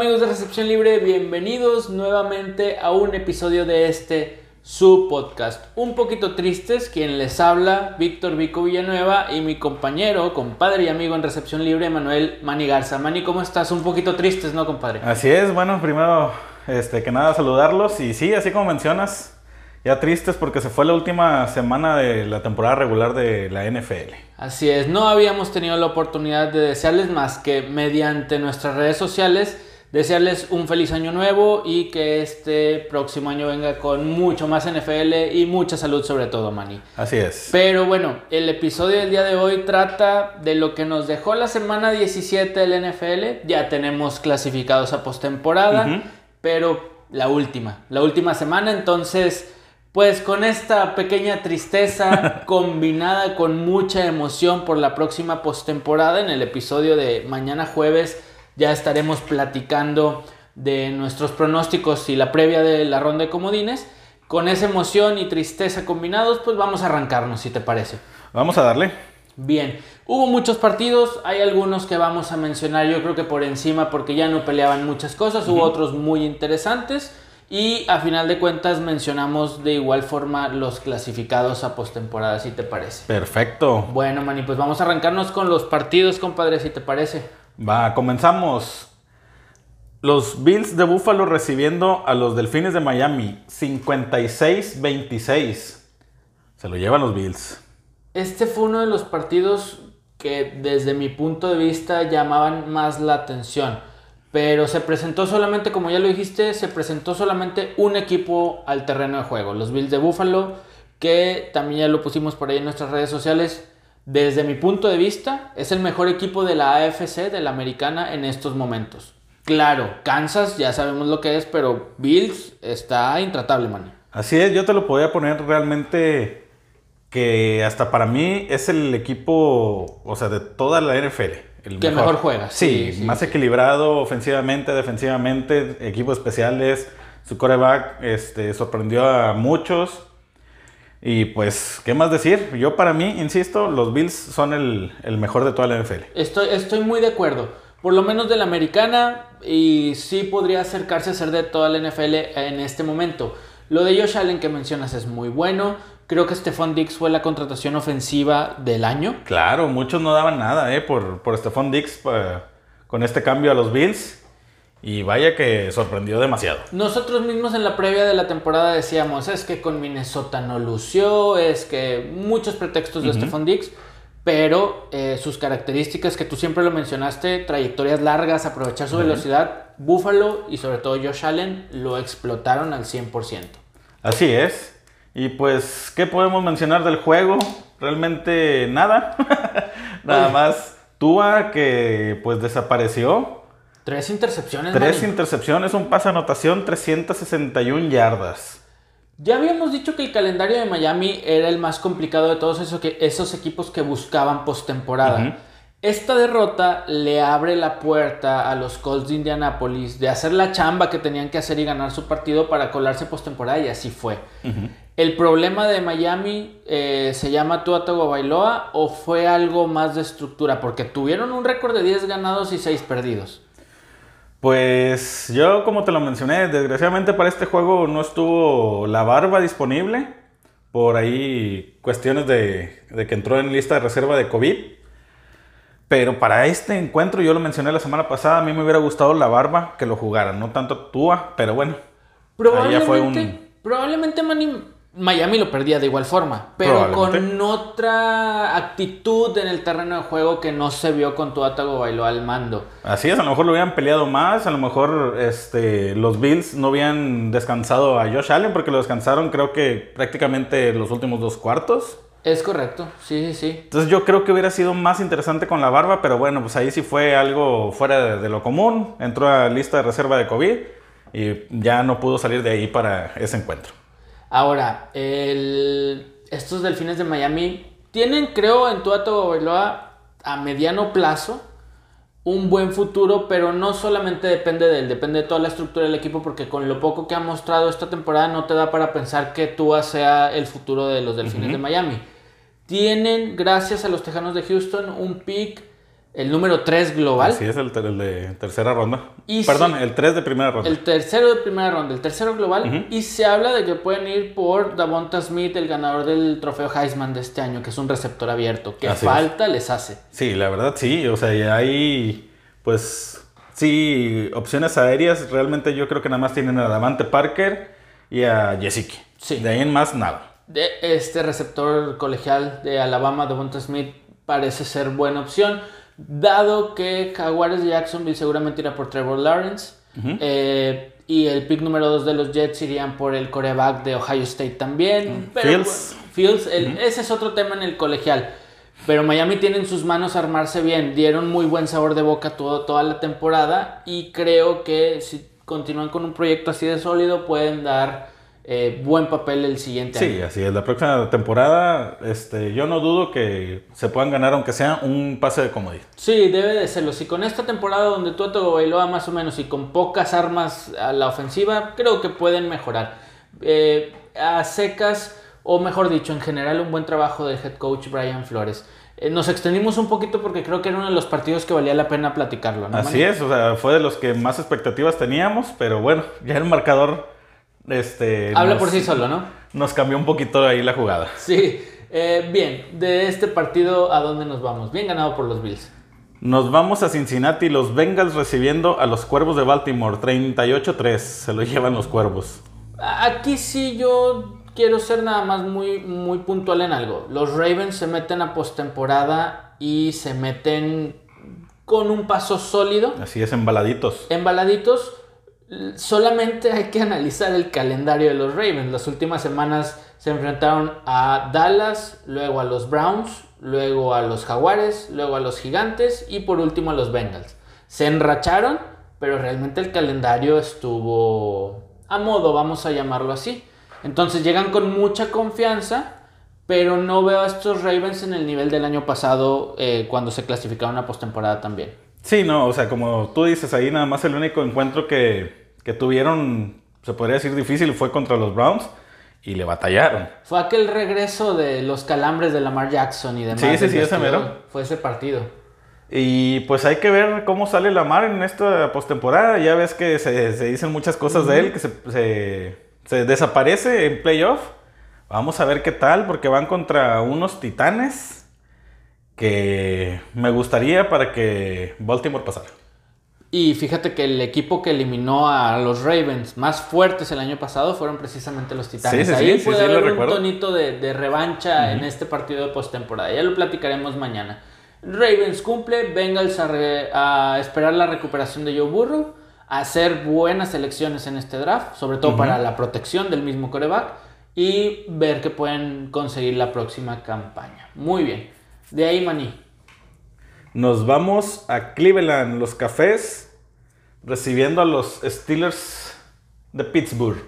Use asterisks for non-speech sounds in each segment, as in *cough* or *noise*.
amigos de Recepción Libre, bienvenidos nuevamente a un episodio de este su podcast. Un poquito tristes, quien les habla, Víctor Vico Villanueva y mi compañero, compadre y amigo en Recepción Libre, Manuel Mani Garza. Mani, ¿cómo estás? Un poquito tristes, ¿no, compadre? Así es, bueno, primero este, que nada saludarlos y sí, así como mencionas, ya tristes porque se fue la última semana de la temporada regular de la NFL. Así es, no habíamos tenido la oportunidad de desearles más que mediante nuestras redes sociales, desearles un feliz año nuevo y que este próximo año venga con mucho más NFL y mucha salud sobre todo, Manny. Así es. Pero bueno, el episodio del día de hoy trata de lo que nos dejó la semana 17 del NFL. Ya tenemos clasificados a postemporada, pero la última, la última semana, entonces pues con esta pequeña tristeza *laughs* combinada con mucha emoción por la próxima postemporada, en el episodio de mañana jueves ya estaremos platicando de nuestros pronósticos y la previa de la ronda de comodines. Con esa emoción y tristeza combinados, pues vamos a arrancarnos, si te parece. Vamos a darle. Bien, hubo muchos partidos, hay algunos que vamos a mencionar yo creo que por encima porque ya no peleaban muchas cosas, hubo otros muy interesantes. Y a final de cuentas mencionamos de igual forma los clasificados a postemporada, si te parece. Perfecto. Bueno, Mani, pues vamos a arrancarnos con los partidos, compadre, si te parece. Va, comenzamos. Los Bills de Buffalo recibiendo a los Delfines de Miami. 56-26. Se lo llevan los Bills. Este fue uno de los partidos que desde mi punto de vista llamaban más la atención. Pero se presentó solamente, como ya lo dijiste, se presentó solamente un equipo al terreno de juego, los Bills de Buffalo, que también ya lo pusimos por ahí en nuestras redes sociales. Desde mi punto de vista, es el mejor equipo de la AFC, de la americana, en estos momentos. Claro, Kansas ya sabemos lo que es, pero Bills está intratable, man. Así es, yo te lo podía poner realmente que hasta para mí es el equipo, o sea, de toda la NFL el que mejor, juega. Sí, más equilibrado ofensivamente, defensivamente, equipos especiales. Su coreback este, sorprendió a muchos. Y pues, ¿qué más decir? Yo para mí, insisto, los Bills son el, mejor de toda la NFL. Estoy, estoy muy de acuerdo. Por lo menos de la americana y sí podría acercarse a ser de toda la NFL en este momento. Lo de Josh Allen que mencionas es muy bueno. Creo que Stephon Dix fue la contratación ofensiva del año. Claro, muchos no daban nada eh, por, por Stephon Dix con este cambio a los Bills. Y vaya que sorprendió demasiado. Nosotros mismos en la previa de la temporada decíamos, es que con Minnesota no lució, es que muchos pretextos de Stephon Dix, pero eh, sus características que tú siempre lo mencionaste, trayectorias largas, aprovechar su velocidad, Buffalo y sobre todo Josh Allen lo explotaron al 100%. Así es. Y pues, ¿qué podemos mencionar del juego? Realmente nada. *laughs* nada más Tua que pues desapareció. Tres intercepciones. Tres intercepciones, un pase anotación, 361 yardas. Ya habíamos dicho que el calendario de Miami era el más complicado de todos esos, esos equipos que buscaban postemporada. Esta derrota le abre la puerta a los Colts de Indianapolis de hacer la chamba que tenían que hacer y ganar su partido para colarse postemporada y así fue. ¿El problema de Miami eh, se llama Tua Bailoa o fue algo más de estructura? Porque tuvieron un récord de 10 ganados y 6 perdidos. Pues yo, como te lo mencioné, desgraciadamente para este juego no estuvo la barba disponible. Por ahí cuestiones de, que entró en lista de reserva de COVID. Pero para este encuentro, yo lo mencioné la semana pasada, a mí me hubiera gustado la barba que lo jugara, no tanto Tua, pero bueno. Probablemente, probablemente Miami lo perdía de igual forma, pero con otra actitud en el terreno de juego que no se vio con Tua Tagovailoa al mando. Así es, a lo mejor lo hubieran peleado más, a lo mejor este, los Bills no habían descansado a Josh Allen porque lo descansaron creo que prácticamente los últimos dos cuartos. Es correcto, sí, sí, sí. Entonces yo creo que hubiera sido más interesante con la barba, pero bueno, pues ahí sí fue algo fuera de, lo común. Entró a lista de reserva de COVID y ya no pudo salir de ahí para ese encuentro. Ahora, el, estos delfines de Miami tienen, creo, en Tuato Bailoa a mediano plazo un buen futuro, pero no solamente depende de él, depende de toda la estructura del equipo, porque con lo poco que ha mostrado esta temporada no te da para pensar que Tua sea el futuro de los Delfines de Miami. Tienen, gracias a los Tejanos de Houston, un pick el número 3 global. Sí, es el, de tercera ronda. Perdón, el 3 de primera ronda. El tercero de primera ronda, el tercero global. Y se habla de que pueden ir por Davonta Smith, el ganador del trofeo Heisman de este año, que es un receptor abierto. Que falta les hace. Sí, la verdad sí. O sea, ya hay, pues, sí, opciones aéreas. Realmente yo creo que nada más tienen a Davante Parker y a Jessica. Sí. De ahí en más, nada. De este receptor colegial de Alabama, Davonta Smith, parece ser buena opción dado que Jaguares de Jacksonville seguramente irá por Trevor Lawrence. Eh, y el pick número 2 de los Jets irían por el coreback de Ohio State también. Fields. Fields Ese es otro tema en el colegial. Pero Miami tiene en sus manos armarse bien. Dieron muy buen sabor de boca todo, toda la temporada. Y creo que si continúan con un proyecto así de sólido, pueden dar eh, buen papel el siguiente año. Sí, así es. La próxima temporada, este, yo no dudo que se puedan ganar, aunque sea un pase de comodidad. Sí, debe de serlo. Si con esta temporada donde Tuato Bailoa más o menos y con pocas armas a la ofensiva, creo que pueden mejorar. Eh, a secas, o mejor dicho, en general, un buen trabajo del head coach Brian Flores. Eh, nos extendimos un poquito porque creo que era uno de los partidos que valía la pena platicarlo. Así es, o sea, fue de los que más expectativas teníamos, pero bueno, ya el marcador este, Habla por sí solo, ¿no? Nos cambió un poquito ahí la jugada. Sí. Eh, bien, de este partido, ¿a dónde nos vamos? Bien ganado por los Bills. Nos vamos a Cincinnati, los Bengals recibiendo a los Cuervos de Baltimore. 38-3, se lo llevan los Cuervos. Aquí sí yo quiero ser nada más muy, muy puntual en algo. Los Ravens se meten a postemporada y se meten con un paso sólido. Así es, embaladitos. Embaladitos Solamente hay que analizar el calendario de los Ravens. Las últimas semanas se enfrentaron a Dallas, luego a los Browns, luego a los Jaguares, luego a los Gigantes y por último a los Bengals. Se enracharon, pero realmente el calendario estuvo a modo, vamos a llamarlo así. Entonces llegan con mucha confianza, pero no veo a estos Ravens en el nivel del año pasado eh, cuando se clasificaron a postemporada también. Sí, no, o sea, como tú dices, ahí nada más el único encuentro que, que tuvieron, se podría decir difícil, fue contra los Browns y le batallaron. Fue aquel regreso de los calambres de Lamar Jackson y demás. Sí, sí, sí, ese mero. Fue ese partido. Y pues hay que ver cómo sale Lamar en esta postemporada. Ya ves que se, dicen muchas cosas de él, que se, se, desaparece en playoff. Vamos a ver qué tal, porque van contra unos titanes que me gustaría para que Baltimore pasara. Y fíjate que el equipo que eliminó a los Ravens más fuertes el año pasado fueron precisamente los Titanes. Ahí puede haber un tonito de, revancha en este partido de postemporada. Ya lo platicaremos mañana. Ravens cumple, Bengals a, a, esperar la recuperación de Joe Burrow, a hacer buenas elecciones en este draft, sobre todo para la protección del mismo coreback, y ver que pueden conseguir la próxima campaña. Muy bien. De ahí, Maní. Nos vamos a Cleveland, los cafés, recibiendo a los Steelers de Pittsburgh.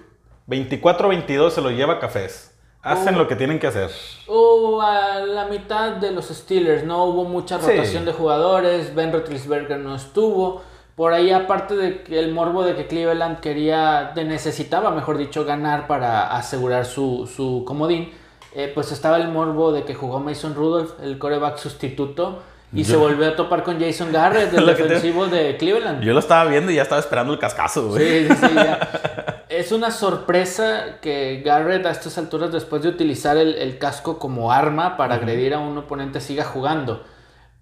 24-22 se lo lleva cafés. Hacen oh. lo que tienen que hacer. O a la mitad de los Steelers, no hubo mucha rotación de jugadores. Ben Roethlisberger no estuvo. Por ahí, aparte de que el morbo de que Cleveland quería, necesitaba, mejor dicho, ganar para asegurar su, su comodín, eh, pues estaba el morbo de que jugó Mason Rudolph, el coreback sustituto y se volvió a topar con Jason Garrett, *laughs* el defensivo de Cleveland. Yo lo estaba viendo y ya estaba esperando el cascazo, güey. Sí, sí, sí. *laughs* es una sorpresa que Garrett a estas alturas, después de utilizar el, casco como arma para agredir a un oponente, siga jugando.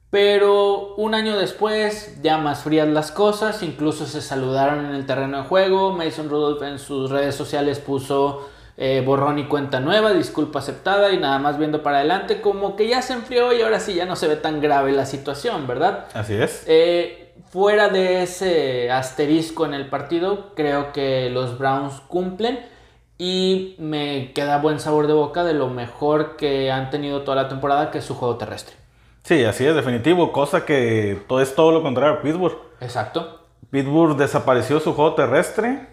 Pero un año después, ya más frías las cosas, incluso se saludaron en el terreno de juego. Mason Rudolph en sus redes sociales puso eh, borrón y cuenta nueva, disculpa aceptada y nada más viendo para adelante, como que ya se enfrió y ahora sí ya no se ve tan grave la situación, ¿verdad? Así es. Eh, fuera de ese asterisco en el partido, creo que los Browns cumplen y me queda buen sabor de boca de lo mejor que han tenido toda la temporada, que es su juego terrestre. Sí, así es, definitivo, cosa que todo es todo lo contrario a Pittsburgh. Exacto. Pittsburgh desapareció su juego terrestre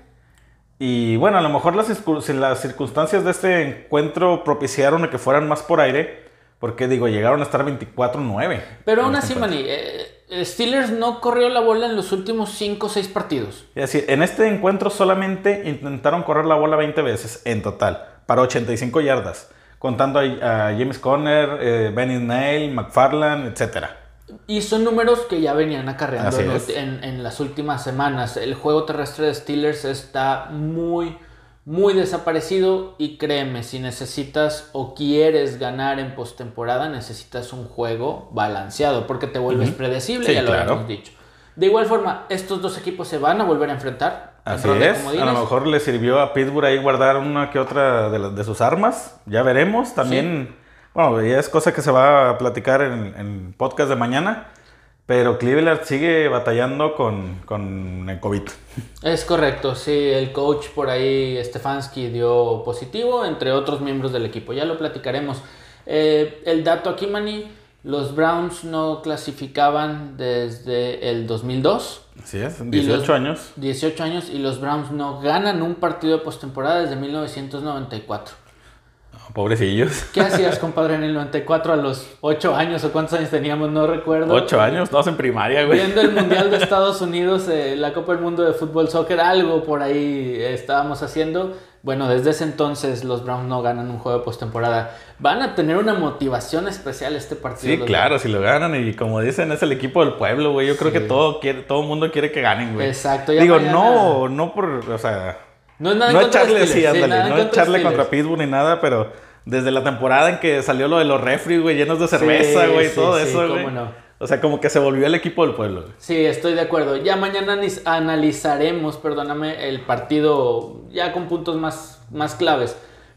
y bueno, a lo mejor las, las circunstancias de este encuentro propiciaron a que fueran más por aire, porque digo, llegaron a estar 24-9. Pero aún así, Manny, eh, Steelers no corrió la bola en los últimos 5 o 6 partidos. Es decir, en este encuentro solamente intentaron correr la bola 20 veces en total, para 85 yardas, contando a, James Conner, eh, Benny Nail, McFarland, etc. Y son números que ya venían acarreando en, en- las últimas semanas. El juego terrestre de Steelers está muy, muy desaparecido. Y créeme, si necesitas o quieres ganar en postemporada, necesitas un juego balanceado porque te vuelves predecible, Sí, ya lo claro. habíamos dicho. De igual forma, estos dos equipos se van a volver a enfrentar. en Así es. A lo mejor le sirvió a Pittsburgh ahí guardar una que otra de, las- de sus armas. Ya veremos. También, bueno, ya es cosa que se va a platicar en en podcast de mañana. Pero Cleveland sigue batallando con, con el COVID. Es correcto, sí, el coach por ahí, Stefanski, dio positivo, entre otros miembros del equipo. Ya lo platicaremos. Eh, el dato aquí, Manny, los Browns no clasificaban desde el 2002. Así es, Y 18 los- años. 18 años y los Browns no ganan un partido de postemporada desde 1994. Pobrecillos. ¿Qué hacías, compadre, en el 94 a los 8 años o cuántos años teníamos? No recuerdo. 8 años, todos en primaria, güey. Viendo el Mundial de *laughs* Estados Unidos, eh, la Copa del Mundo de Fútbol Soccer, algo por ahí estábamos haciendo. Bueno, desde ese entonces los Browns no ganan un juego de postemporada. Van a tener una motivación especial este partido. Sí, claro, si lo ganan y como dicen, es el equipo del pueblo, güey. Yo creo que todo quiere, todo el mundo quiere que ganen, güey. Exacto, ya Digo, mañana- no, no por, o sea, No es nada en no contra echarle, sí, nada no contra echarle Steelers. contra Pittsburgh ni nada, pero desde la temporada en que salió lo de los refri, güey, llenos de cerveza, Sí, güey, todo eso, cómo güey. no. O sea, como que se volvió el equipo del pueblo, güey. Sí, estoy de acuerdo. Ya mañana analizaremos, perdóname, el partido ya con puntos más, más claves.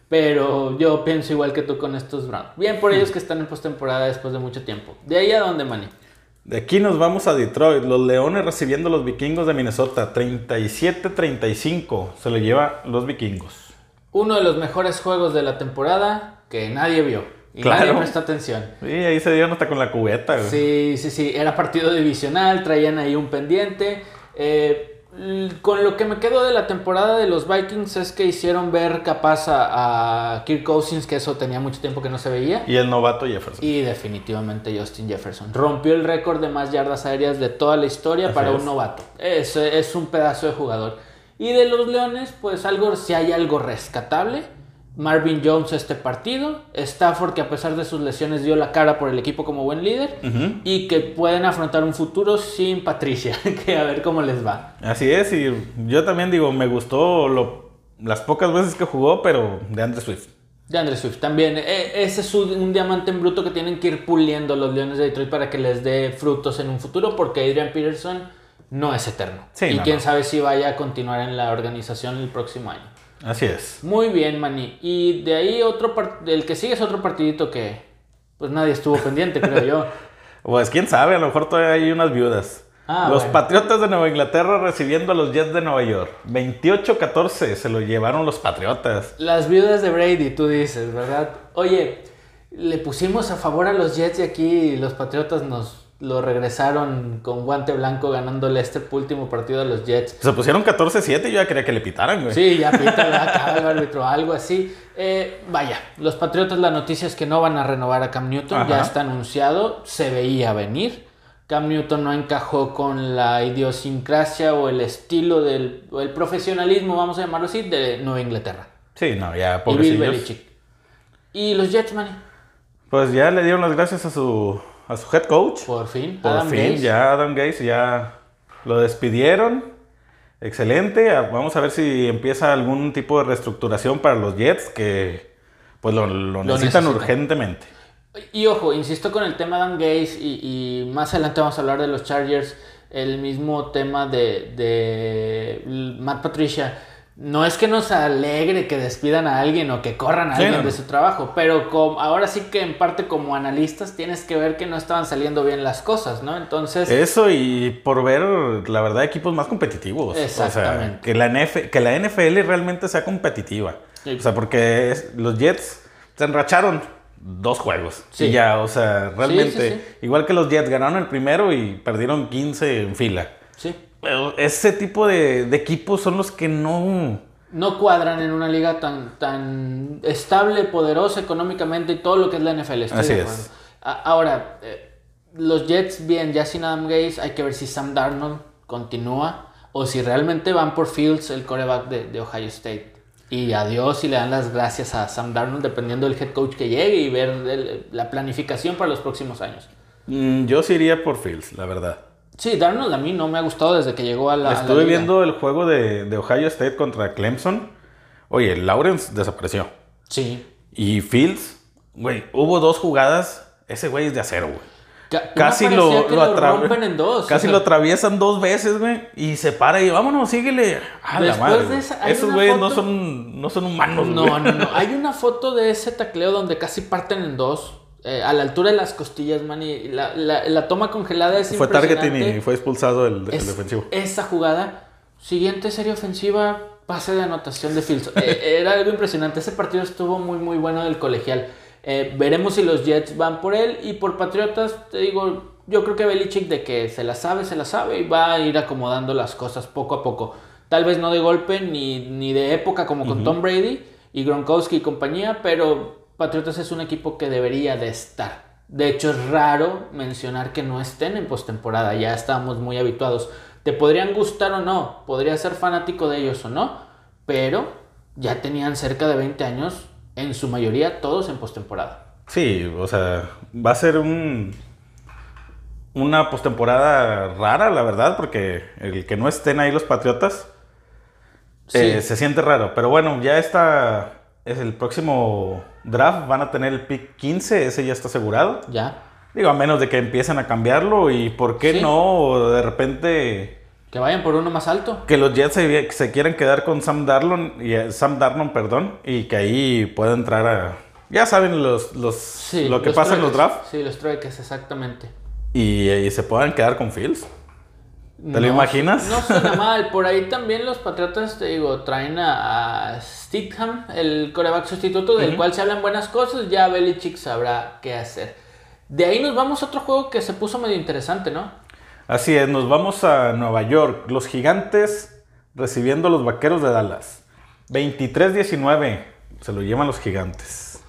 Pero yo pienso igual que tú con estos Browns. Bien por ellos que están en postemporada después de mucho tiempo. ¿De ahí a dónde, Manny? De aquí nos vamos a Detroit. Los Leones recibiendo a los vikingos de Minnesota. 37-35 se lo lleva los vikingos. Uno de los mejores juegos de la temporada que nadie vio. Y Claro. nadie prestó atención. Sí, ahí se dieron hasta con la cubeta, güey. Sí, sí, sí. Era partido divisional, traían ahí un pendiente. Eh, con lo que me quedo de la temporada de los Vikings es que hicieron ver capaz a, a Kirk Cousins, que eso tenía mucho tiempo que no se veía. Y el novato Jefferson. Y definitivamente Justin Jefferson. Rompió el récord de más yardas aéreas de toda la historia Así para es. un novato. Es, es un pedazo de jugador. Y de los Leones, pues algo, si hay algo rescatable. Marvin Jones este partido. Stafford que a pesar de sus lesiones dio la cara por el equipo como buen líder. Y que pueden afrontar un futuro sin Patricia. *laughs* que a ver cómo les va. Así es, y yo también digo, me gustó lo- las pocas veces que jugó, pero de Andre Swift. De Andre Swift también. E- ese es un, un diamante en bruto que tienen que ir puliendo los Leones de Detroit para que les dé frutos en un futuro, porque Adrian Peterson no es eterno. Sí, y no, quién no. sabe si vaya a continuar en la organización el próximo año. Así es. Muy bien, Manny. Y de ahí otro el que sigue es otro partidito que pues nadie estuvo pendiente, creo yo. *laughs* Pues quién sabe, a lo mejor todavía hay unas viudas. Ah, los bueno. Patriotas de Nueva Inglaterra recibiendo a los Jets de Nueva York. 28-14 se lo llevaron los Patriotas. Las viudas de Brady, tú dices, ¿verdad? Oye, le pusimos a favor a los Jets y aquí los Patriotas nos lo regresaron con guante blanco ganándole este último partido a los Jets. Se pusieron 14-7 y yo ya quería que le pitaran, güey. Sí, ya pita acá el árbitro, algo así. Eh, vaya, los Patriotas, la noticia es que no van a renovar a Cam Newton, ya está anunciado, se veía venir. Cam Newton no encajó con la idiosincrasia o el estilo del o el profesionalismo, vamos a llamarlo así, de Nueva Inglaterra. Sí, no, ya Y Bill pobrecillos. Belichick. Y los Jets, man, Pues ya le dieron las gracias a su, a su head coach. por fin. Por Adam fin, ya Adam Gates ya lo despidieron. Excelente. Vamos a ver si empieza algún tipo de reestructuración para los Jets que pues lo, lo necesitan necesitan. urgentemente. Y ojo, insisto con el tema de Adam Gaze y, y más adelante vamos a hablar de los Chargers, el mismo tema de, de Matt Patricia. No es que nos alegre que despidan a alguien o que corran a Sí, alguien no. de su trabajo, pero com- ahora sí que en parte como analistas tienes que ver que no estaban saliendo bien las cosas, ¿no? Entonces, Eso y por ver, la verdad, equipos más competitivos. Exactamente. O sea, que la, NF que la NFL realmente sea competitiva. Sí. O sea, porque es- los Jets se enracharon dos juegos. Sí. Y ya, o sea, realmente, sí, sí. igual que los Jets, ganaron el primero y perdieron 15 en fila. sí, ese tipo de, de equipos son los que no... no cuadran en una liga tan, tan estable, poderosa económicamente y todo lo que es la NFL. Estoy Así de es. Ahora, eh, los Jets, bien, ya sin Adam Gaze, hay que ver si Sam Darnold continúa o si realmente van por Fields, el coreback de, de Ohio State. Y adiós y le dan las gracias a Sam Darnold dependiendo del head coach que llegue y ver el- la planificación para los próximos años. Mm, yo sí iría por Fields, la verdad. Sí, Darnold a mí no me ha gustado desde que llegó a la. a la Estuve viendo el juego de, de Ohio State contra Clemson. Oye, Lawrence desapareció. Sí. Y Fields, güey, hubo dos jugadas. Ese güey es de acero, güey. Ca- Casi lo, lo lo en dos. Casi o sea, lo atraviesan dos veces, güey. Y se para y vámonos, síguele. A la Después madre. de esa, Esos güeyes no son, no son humanos, No, no, no. Hay una foto de ese tacleo donde casi parten en dos. Eh, a la altura de las costillas, man. Y la, la- la toma congelada es Fue targeting y fue expulsado el, defensivo. Esa jugada, siguiente serie ofensiva, pase de anotación de Fields. Eh, *laughs* era algo impresionante. Ese partido estuvo muy, muy bueno del colegial. Eh, veremos si los Jets van por él. Y por Patriotas, te digo, yo creo que Belichick de que se la sabe, se la sabe y va a ir acomodando las cosas poco a poco. Tal vez no de golpe ni, ni de época como con Tom Brady y Gronkowski y compañía, pero Patriotas es un equipo que debería de estar. De hecho, es raro mencionar que no estén en postemporada. Ya estamos muy habituados. Te podrían gustar o no, podría ser fanático de ellos o no, pero ya tenían cerca de 20 años, en su mayoría todos en postemporada. Sí, o sea, va a ser un una postemporada rara, la verdad, porque el que no estén ahí los Patriotas Sí. eh, se siente raro. Pero bueno, ya está, es el próximo draft, van a tener el pick 15, ese ya está asegurado. Ya, Digo, a menos de que empiecen a cambiarlo y por qué Sí. no de repente que vayan por uno más alto. que los Jets se, se quieran quedar con Sam Darnold, y, eh, Sam Darnold, perdón, y que ahí pueda entrar a... Ya saben los, los, Sí, lo que pasa en los drafts Sí, los trueques, exactamente. y, y se puedan quedar con Fields. ¿Te lo No, imaginas? No suena *laughs* mal. Por ahí también los Patriotas, te digo, traen a, a Stidham, el coreback sustituto, del cual se hablan buenas cosas. Ya Belichick sabrá qué hacer. De ahí nos vamos a otro juego que se puso medio interesante, ¿no? Así es, nos vamos a Nueva York. Los gigantes recibiendo a los vaqueros de Dallas. 23-19 se lo llevan los gigantes.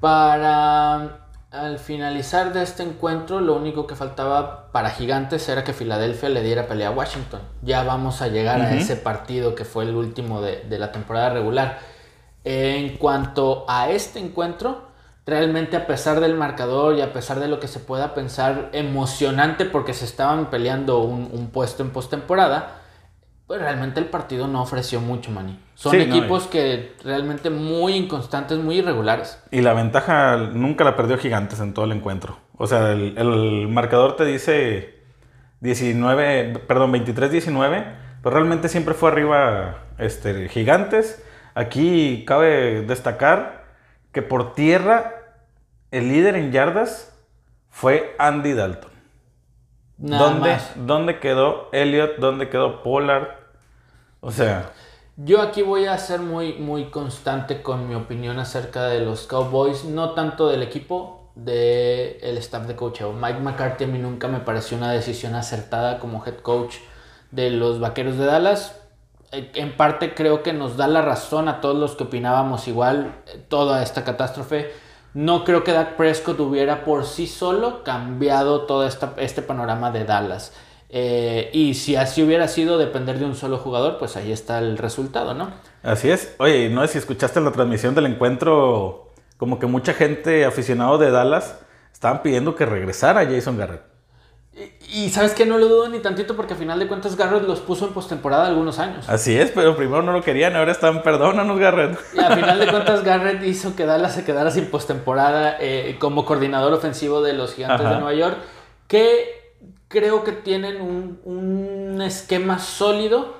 Para al finalizar de este encuentro, lo único que faltaba para Gigantes era que Filadelfia le diera pelea a Washington. Ya vamos a llegar a ese partido que fue el último de, de la temporada regular. En cuanto a este encuentro, realmente a pesar del marcador y a pesar de lo que se pueda pensar emocionante porque se estaban peleando un, un puesto en postemporada, pues realmente el partido no ofreció mucho, Manny. Son Sí, no, equipos que realmente muy inconstantes, muy irregulares. Y la ventaja nunca la perdió Gigantes en todo el encuentro. O sea, el, el marcador te dice 19, perdón, 23-19, pero realmente siempre fue arriba este, Gigantes. Aquí cabe destacar que por tierra el líder en yardas fue Andy Dalton. Nada ¿Dónde, más. ¿Dónde quedó Elliot? ¿Dónde quedó Pollard? O sea, Yo aquí voy a ser muy, muy constante con mi opinión acerca de los Cowboys, no tanto del equipo, del el staff de coacheo. Mike McCarthy a mí nunca me pareció una decisión acertada como head coach de los Vaqueros de Dallas. Eh, En parte creo que nos da la razón a todos los que opinábamos igual eh, toda esta catástrofe. No creo que Dak Prescott hubiera por sí solo cambiado todo esta, este panorama de Dallas. Eh, y si así hubiera sido depender de un solo jugador, pues ahí está el resultado, ¿no? Así es. Oye, no sé si escuchaste la transmisión del encuentro, como que mucha gente aficionado de Dallas estaban pidiendo que regresara Jason Garrett. Y, sabes que no lo dudo ni tantito porque a final de cuentas Garrett los puso en postemporada algunos años. Así es, pero primero no lo querían, ahora están, perdónanos Garrett. Y a final de *laughs* cuentas Garrett hizo que Dallas se quedara sin postemporada eh, como coordinador ofensivo de los Gigantes Ajá. de Nueva York, que creo que tienen un, un esquema sólido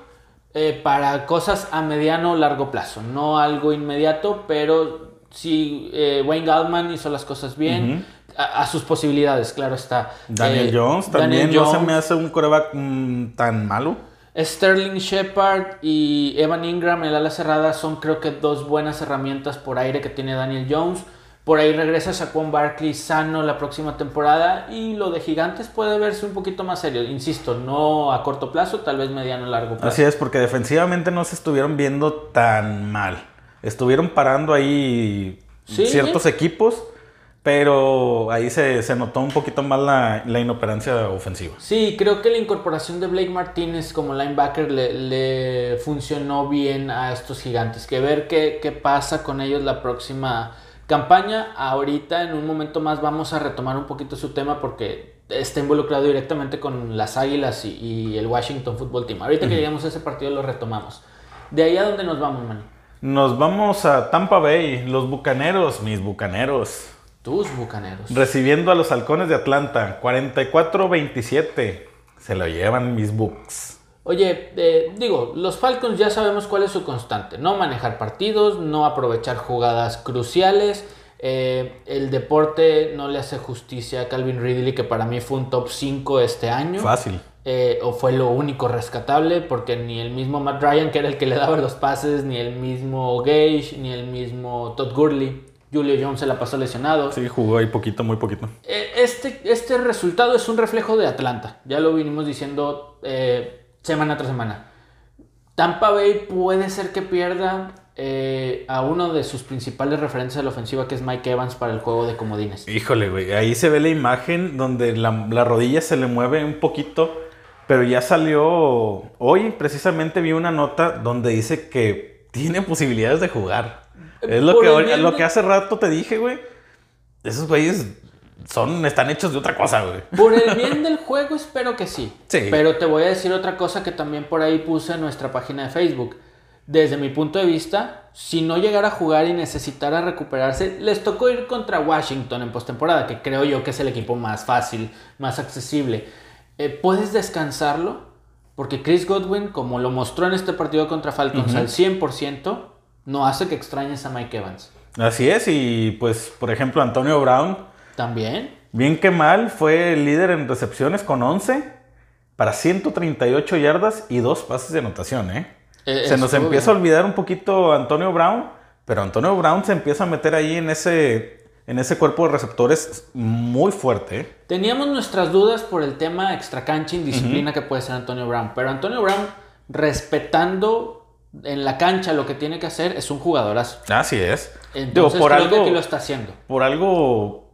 eh, para cosas a mediano o largo plazo, no algo inmediato, pero si eh, Wayne Gallman hizo las cosas bien, a, a sus posibilidades, claro está. Daniel Eh, Jones también Daniel no se me hace un coreback mm, tan malo. Sterling Shepard y Evan Ingram, el ala cerrada, son creo que dos buenas herramientas por aire que tiene Daniel Jones. Por ahí regresa Saquon Barkley sano la próxima temporada y lo de Gigantes puede verse un poquito más serio. Insisto, no a corto plazo, tal vez mediano o largo plazo. Así es, porque defensivamente no se estuvieron viendo tan mal. Estuvieron parando ahí Sí. ciertos equipos, pero ahí se, se notó un poquito más la, la inoperancia ofensiva. Sí, creo que la incorporación de Blake Martínez como linebacker le, le funcionó bien a estos gigantes. Que ver qué, qué pasa con ellos la próxima campaña. Ahorita, en un momento más, vamos a retomar un poquito su tema porque está involucrado directamente con las Águilas y, el Washington Football Team. Ahorita que lleguemos a ese partido lo retomamos. De ahí a dónde nos vamos, man. Nos vamos a Tampa Bay, los Bucaneros, mis Bucaneros. Tus Bucaneros. Recibiendo a los Halcones de Atlanta, 44-27. Se lo llevan mis Bucks. Oye, eh, digo, los Falcons ya sabemos cuál es su constante. No manejar partidos, no aprovechar jugadas cruciales. Eh, el deporte no le hace justicia a Calvin Ridley, que para mí fue un top 5 este año. Fácil. Eh, o fue lo único rescatable, porque ni el mismo Matt Ryan, que era el que le daba los pases, ni el mismo Gage, ni el mismo Todd Gurley. Julio Jones se la pasó lesionado. Sí, jugó ahí poquito, muy poquito. Eh, este, este resultado es un reflejo de Atlanta. Ya lo vinimos diciendo semana tras semana. Tampa Bay puede ser que pierda eh, a uno de sus principales referentes de la ofensiva, que es Mike Evans para el juego de comodines. Híjole, güey, ahí se ve la imagen donde la, rodilla se le mueve un poquito, pero ya salió, hoy precisamente vi una nota donde dice que tiene posibilidades de jugar. Es lo, que, lo que hace rato te dije, güey. Esos güeyes son, están hechos de otra cosa, güey. Por el bien del juego espero que sí. Sí. Pero te voy a decir otra cosa que también por ahí puse en nuestra página de Facebook desde mi punto de vista, si no llegara a jugar y necesitara recuperarse, les tocó ir contra Washington en postemporada, que creo yo que es el equipo más fácil, más accesible. Eh, ¿Puedes descansarlo? Porque Chris Godwin, como lo mostró en este partido contra Falcons al 100%, no hace que extrañes a Mike Evans. Así es, y pues, por ejemplo, Antonio Brown. También. Bien que mal, fue el líder en recepciones con 11 para 138 yardas y dos pases de anotación, ¿eh? Eh, se nos empieza a olvidar un poquito Antonio Brown, pero Antonio Brown se empieza a meter ahí en ese, en ese cuerpo de receptores muy fuerte. ¿eh? Teníamos nuestras dudas por el tema extra cancha indisciplina que puede ser Antonio Brown, pero Antonio Brown, respetando en la cancha lo que tiene que hacer, es un jugadorazo. Así es. Entonces por algo, que lo está haciendo. Por algo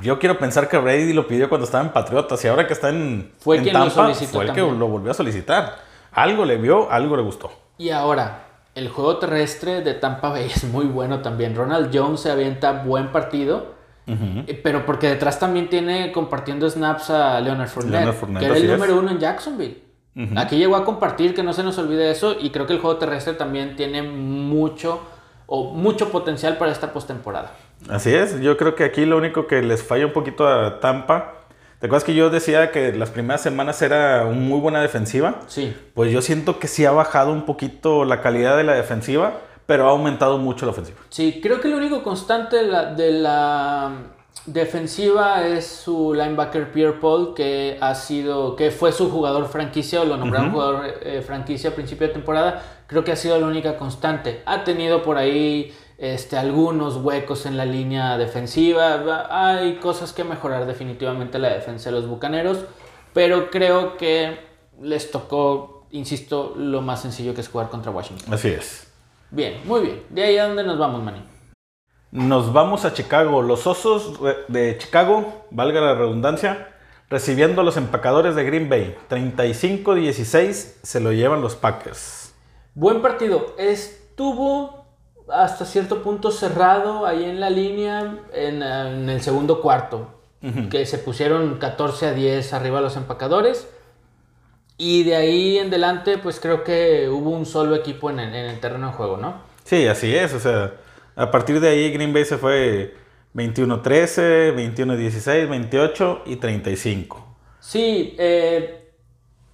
yo quiero pensar que Brady lo pidió cuando estaba en Patriotas y ahora que está en, fue quien Tampa, lo solicitó fue el que lo volvió a solicitar. Algo le vio, algo le gustó. Y ahora, el juego terrestre de Tampa Bay *laughs* es muy bueno también. Ronald Jones se avienta buen partido. Eh, pero porque detrás también tiene compartiendo snaps a Leonard Fournette, que era el número uno en Jacksonville. Aquí llegó a compartir, que no se nos olvide eso, y creo que el juego terrestre también tiene mucho o mucho potencial para esta postemporada. Así es, yo creo que aquí lo único que les falla un poquito a Tampa ¿Te acuerdas que yo decía que las primeras semanas era muy buena defensiva? Sí. Pues yo siento que sí ha bajado un poquito la calidad de la defensiva, pero ha aumentado mucho la ofensiva. Sí, creo que lo único constante de la, defensiva es su linebacker Pierre Paul, que ha sido, que fue su jugador franquicia o lo nombraron jugador eh, franquicia a principio de temporada. Creo que ha sido la única constante. Ha tenido por ahí este, algunos huecos en la línea defensiva. Hay cosas que mejorar definitivamente la defensa de los Bucaneros, pero creo que les tocó, insisto, lo más sencillo que es jugar contra Washington. Así es. Bien, muy bien. ¿De ahí a dónde nos vamos, Manny? Nos vamos a Chicago. Los Osos de Chicago, valga la redundancia, recibiendo a los empacadores de Green Bay. 35-16 se lo llevan los Packers. Buen partido. Estuvo hasta cierto punto cerrado ahí en la línea en, el segundo cuarto. Que se pusieron 14 a 10 arriba los empacadores. Y de ahí en adelante, pues creo que hubo un solo equipo en el, terreno de juego, ¿no? Sí, así es. O sea, a partir de ahí Green Bay se fue 21-13, 21-16, 28 y 35. Sí, eh,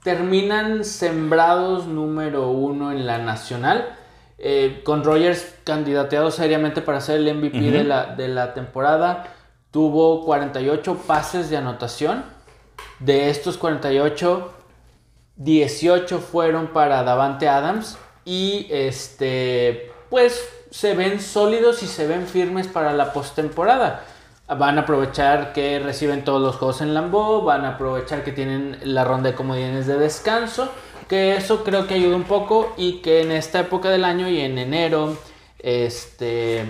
terminan sembrados número uno en la nacional. Eh, con Rogers candidateado seriamente para ser el MVP de, la, de la temporada, tuvo 48 pases de anotación. De estos 48, 18 fueron para Davante Adams. Y este, pues se ven sólidos y se ven firmes para la postemporada. Van a aprovechar que reciben todos los juegos en Lambeau, van a aprovechar que tienen la ronda de comodines de descanso que eso creo que ayuda un poco y que en esta época del año y en enero, este,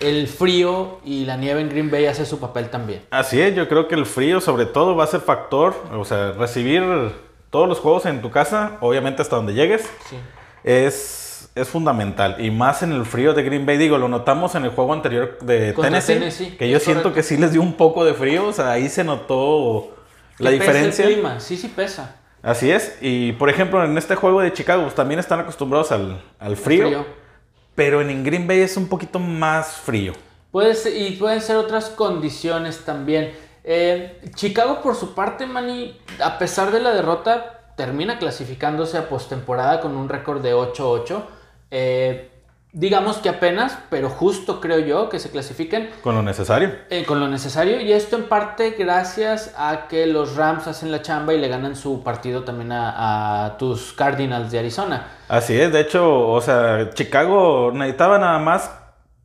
el frío y la nieve en Green Bay hace su papel también. Así es, yo creo que el frío sobre todo va a ser factor, o sea, recibir todos los juegos en tu casa, obviamente hasta donde llegues, es, es fundamental. Y más en el frío de Green Bay. Digo, lo notamos en el juego anterior de Tennessee, Que yo siento que sí les dio un poco de frío. O sea, ahí se notó la diferencia. el clima, sí, sí pesa. Así es. Y por ejemplo, en este juego de Chicago pues, también están acostumbrados al, al frío, Pero en Green Bay es un poquito más frío. Puede y pueden ser otras condiciones también. Eh, Chicago, por su parte, Manny, a pesar de la derrota, termina clasificándose a postemporada con un récord de 8-8. Eh, digamos que apenas, pero justo creo yo que se clasifiquen. Con lo necesario. Eh, con lo necesario. Y esto en parte gracias a que los Rams hacen la chamba y le ganan su partido también a, tus Cardinals de Arizona. Así es, de hecho, o sea, Chicago necesitaba nada más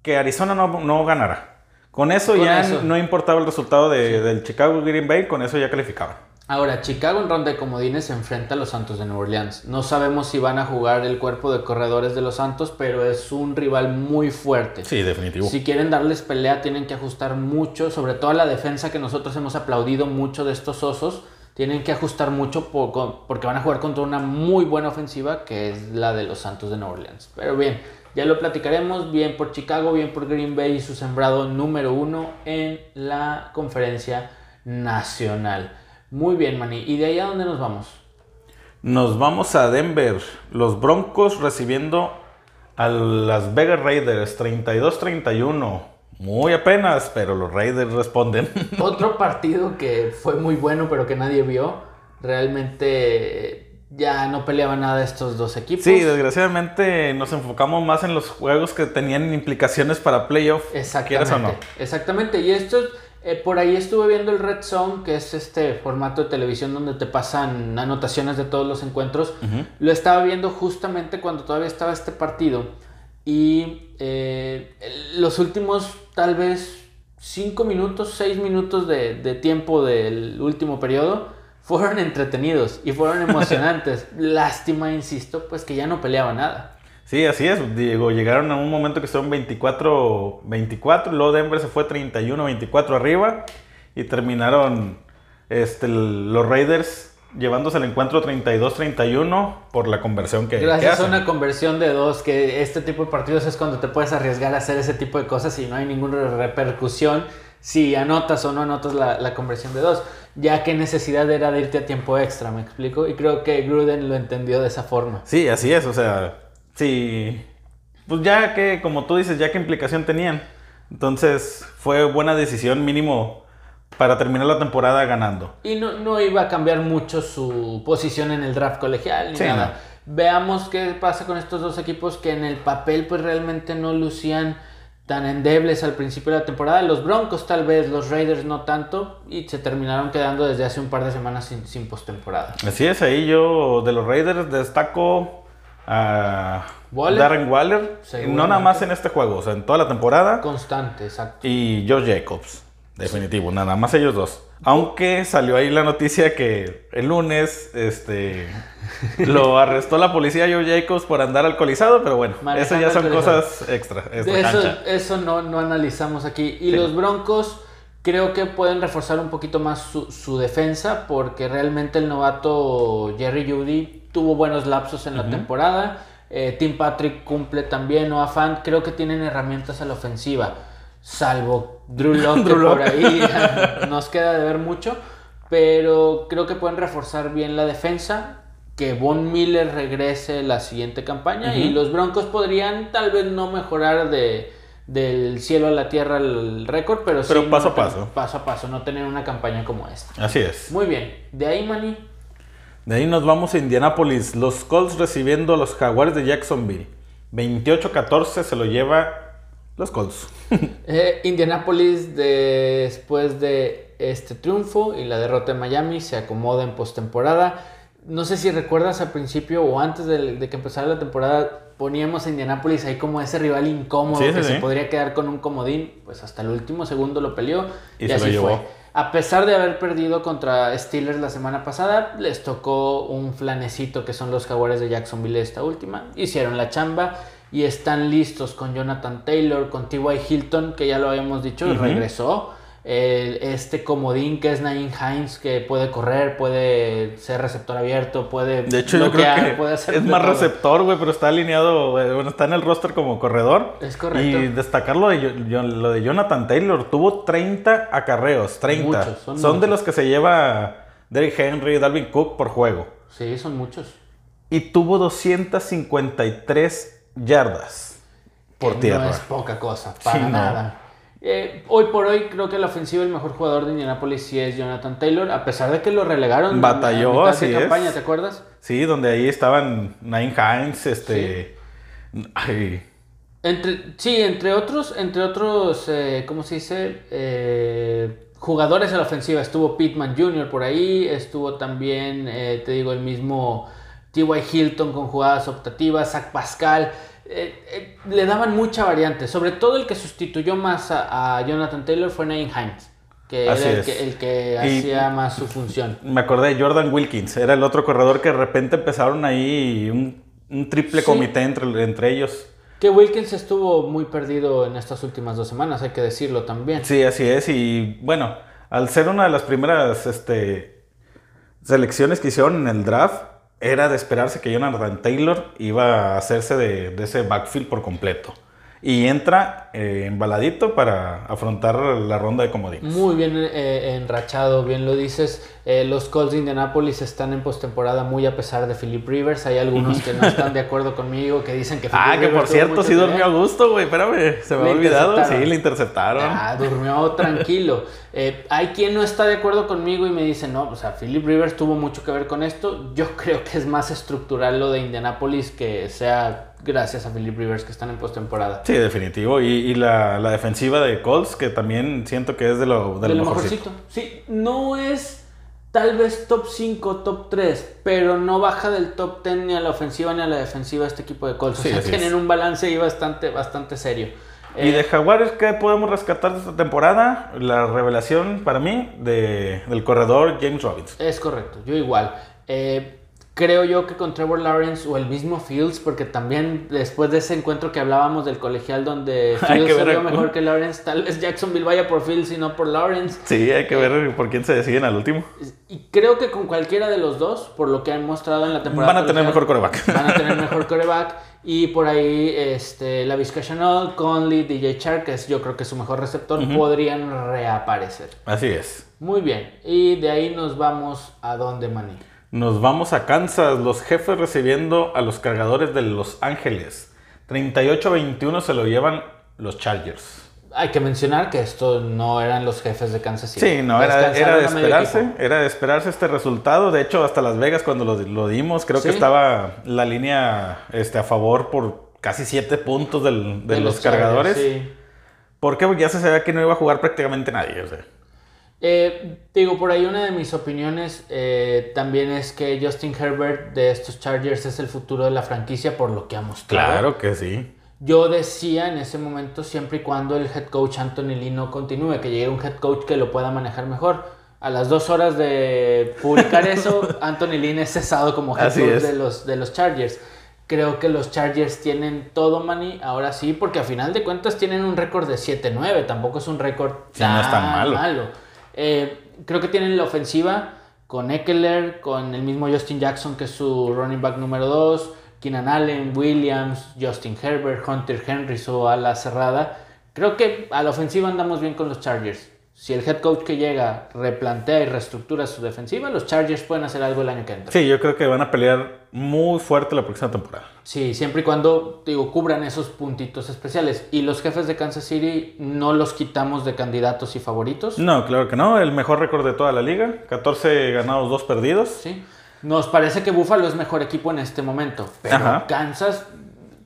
que Arizona no, no ganara. Con eso ya no importaba el resultado de, del Chicago Green Bay, con eso ya calificaba. Ahora, Chicago en ronda de comodines se enfrenta a los Santos de Nueva Orleans. No sabemos si van a jugar el cuerpo de corredores de los Santos, pero es un rival muy fuerte. Sí, definitivo. Si quieren darles pelea, tienen que ajustar mucho, sobre todo a la defensa que nosotros hemos aplaudido mucho de estos osos. Tienen que ajustar mucho porque van a jugar contra una muy buena ofensiva que es la de los Santos de Nueva Orleans. Pero bien, ya lo platicaremos, bien por Chicago, bien por Green Bay, su sembrado número uno en la conferencia nacional. Muy bien, Manny. ¿Y de ahí a dónde nos vamos? Nos vamos a Denver. Los Broncos recibiendo a las Vegas Raiders 32-31. Muy apenas, pero los Raiders responden. *laughs* Otro partido que fue muy bueno, pero que nadie vio. Realmente ya no peleaban nada estos dos equipos. Sí, desgraciadamente nos enfocamos más en los juegos que tenían implicaciones para playoff. Exactamente. O no? Exactamente. Y esto eh, por ahí estuve viendo el Red Zone, que es este formato de televisión donde te pasan anotaciones de todos los encuentros. Lo estaba viendo justamente cuando todavía estaba este partido. Y eh, los últimos tal vez 5 minutos, 6 minutos de, de, tiempo del último periodo fueron *laughs* entretenidos y fueron *laughs* emocionantes. Lástima, insisto, pues que ya no peleaba nada. Sí, así es. Diego, llegaron a un momento que estaban 24-24, luego Denver se fue 31-24 arriba y terminaron este, los Raiders llevándose el encuentro 32-31 por la conversión que Gracias a una conversión de dos, que este tipo de partidos es cuando te puedes arriesgar a hacer ese tipo de cosas y no hay ninguna repercusión si anotas o no anotas la, la conversión de dos, ya que necesidad era de irte a tiempo extra, me explico, y creo que Gruden lo entendió de esa forma. Sí, así es, o sea, Sí. Pues ya que, como tú dices, ya que implicación tenían. Entonces fue buena decisión mínimo para terminar la temporada ganando. Y no, no iba a cambiar mucho su posición en el draft colegial ni nada. Veamos qué pasa con estos dos equipos que en el papel pues realmente no lucían tan endebles al principio de la temporada. Los Broncos tal vez, los Raiders no tanto y se terminaron quedando desde hace un par de semanas sin, sin postemporada. Así es, ahí yo de los Raiders destaco a Darren Waller. No nada más en este juego, o sea, en toda la temporada. Constante, exacto. Y Josh Jacobs, definitivo, nada más ellos dos. Aunque salió ahí la noticia que el lunes este, *laughs* lo arrestó la policía Josh Jacobs por andar alcoholizado, pero bueno, eso ya son cosas extra. Eso, eso no, no analizamos aquí. Y los Broncos creo que pueden reforzar un poquito más su, su, defensa porque realmente el novato Jerry Judy tuvo buenos lapsos en la temporada. Eh, Tim Patrick cumple también, Noah Fant, creo que tienen herramientas a la ofensiva, salvo Drew *laughs* Locke, por ahí *laughs* nos queda de ver mucho, pero creo que pueden reforzar bien la defensa, que Von Miller regrese la siguiente campaña y los Broncos podrían tal vez no mejorar de del cielo a la tierra el récord, pero, pero paso a paso. Paso a paso, no tener una campaña como esta. Así es. Muy bien. De ahí, Manny, de ahí nos vamos a Indianapolis. Los Colts recibiendo a los Jaguares de Jacksonville. 28-14 se lo lleva los Colts. *laughs* eh, Indianapolis después de este triunfo y la derrota en Miami se acomoda en postemporada. No sé si recuerdas al principio o antes de, que empezara la temporada poníamos a Indianapolis ahí como ese rival incómodo que se podría quedar con un comodín. Pues hasta el último segundo lo peleó y, se así lo llevó. fue. A pesar de haber perdido contra Steelers la semana pasada, les tocó un flanecito que son los jaguares de Jacksonville esta última. Hicieron la chamba y están listos con Jonathan Taylor, con T.Y. Hilton, que ya lo habíamos dicho, regresó. Este comodín que es Nain Hines, que puede correr, puede ser receptor abierto, puede. De hecho, yo creo que puede hacer es más receptor, güey, pero está alineado, bueno, está en el roster como corredor. Es correcto. Y destacar lo de, lo de Jonathan Taylor, tuvo 30 acarreos, 30. Muchos, son, de los que se lleva Derrick Henry, Dalvin Cook por juego. Sí, son muchos. Y tuvo 253 yardas por tierra. No es poca cosa, para nada. Eh, hoy por hoy creo que la ofensiva el mejor jugador de Indianapolis sí es Jonathan Taylor, a pesar de que lo relegaron. Batalló, así de campaña, ¿te acuerdas? Sí, donde ahí estaban Nine Hines, este... Sí. Entre, sí, entre otros, entre otros, eh, ¿cómo se dice? Eh, jugadores en la ofensiva. Estuvo Pittman Jr. por ahí, estuvo también, te digo, el mismo T.Y. Hilton con jugadas optativas, Zach Pascal. Eh, eh, le daban mucha variante. Sobre todo el que sustituyó más a, Jonathan Taylor fue Nain Hines. Que era el que, hacía más su función. Me acordé de Jordan Wilkins. Era el otro corredor que de repente empezaron ahí un, triple comité entre, entre ellos. Que Wilkins estuvo muy perdido en estas últimas dos semanas, hay que decirlo también. Sí, así es. Y bueno, al ser una de las primeras este, selecciones que hicieron en el draft, era de esperarse que Jonathan Taylor iba a hacerse de, ese backfield por completo. Y entra eh, embaladito para afrontar la ronda de comodín. Muy bien eh, enrachado, bien lo dices. Eh, los Colts de Indianapolis están en postemporada muy a pesar de Philip Rivers. Hay algunos que no están de acuerdo conmigo, que dicen que Philip Ah, que por cierto, sí durmió a gusto, güey. Espérame, se me ha olvidado. Sí, le interceptaron. Ah, durmió tranquilo. Eh, hay quien no está de acuerdo conmigo y me dice, no, o sea, Philip Rivers tuvo mucho que ver con esto. Yo creo que es más estructural lo de Indianapolis que sea gracias a Philip Rivers que están en postemporada. Sí, definitivo. Y, la, defensiva de Colts, que también siento que es de lo, de, lo mejorcito. Sí, no es tal vez top 5, top 3, pero no baja del top 10 ni a la ofensiva ni a la defensiva este equipo de Colts. o sea, tienen un balance ahí bastante, bastante serio. ¿Y de Jaguares qué podemos rescatar de esta temporada? La revelación para mí de, del corredor James Robbins. Es correcto, yo igual. Eh, Creo yo que con Trevor Lawrence o el mismo Fields, porque también después de ese encuentro que hablábamos del colegial donde *laughs* Fields se vio mejor que Lawrence, tal vez Jacksonville vaya por Fields y no por Lawrence. Sí, hay que ver por quién se deciden al último. Y creo que con cualquiera de los dos, por lo que han mostrado en la temporada. Van a tener mejor coreback. *laughs* Van a tener *laughs* mejor coreback. Y por ahí, este, la Vizca Chanel, Conley, DJ Chark, que es yo creo que es su mejor receptor, podrían reaparecer. Así es. Muy bien. Y de ahí nos vamos a donde, Manny. Nos vamos a Kansas, los jefes recibiendo a los cargadores de Los Ángeles. 38-21 se lo llevan los Chargers. Hay que mencionar que esto no eran los jefes de Kansas City. Sí, no, era, de esperarse, era de esperarse este resultado. De hecho, hasta Las Vegas cuando lo, dimos, creo que estaba la línea este, a favor por casi 7 puntos de, los, cargadores. sí. Porque ya se sabía que no iba a jugar prácticamente nadie. O sea. Eh, digo, por ahí una de mis opiniones eh, también es que Justin Herbert de estos Chargers es el futuro de la franquicia por lo que ha mostrado. Claro que sí. Yo decía en ese momento, siempre y cuando el head coach Anthony Lee no continúe, que llegue un head coach que lo pueda manejar mejor. A las dos horas de publicar eso, *laughs* Anthony Lee es cesado como head coach de los, de los Chargers. Creo que los Chargers tienen todo, money ahora sí, porque a final de cuentas tienen un récord de 7-9, tampoco es un récord tan, malo. Eh, creo que tienen la ofensiva con Eckler, con el mismo Justin Jackson, que es su running back número 2, Keenan Allen, Williams, Justin Herbert, Hunter Henry, su ala cerrada. Creo que a la ofensiva andamos bien con los Chargers. Si el head coach que llega replantea y reestructura su defensiva, los Chargers pueden hacer algo el año que entra. Sí, yo creo que van a pelear muy fuerte la próxima temporada. Sí, siempre y cuando, digo, cubran esos puntitos especiales. Y los jefes de Kansas City no los quitamos de candidatos y favoritos. No, claro que no. El mejor récord de toda la liga. 14 ganados, 2 perdidos. Sí. Nos parece que Buffalo es mejor equipo en este momento. Pero Kansas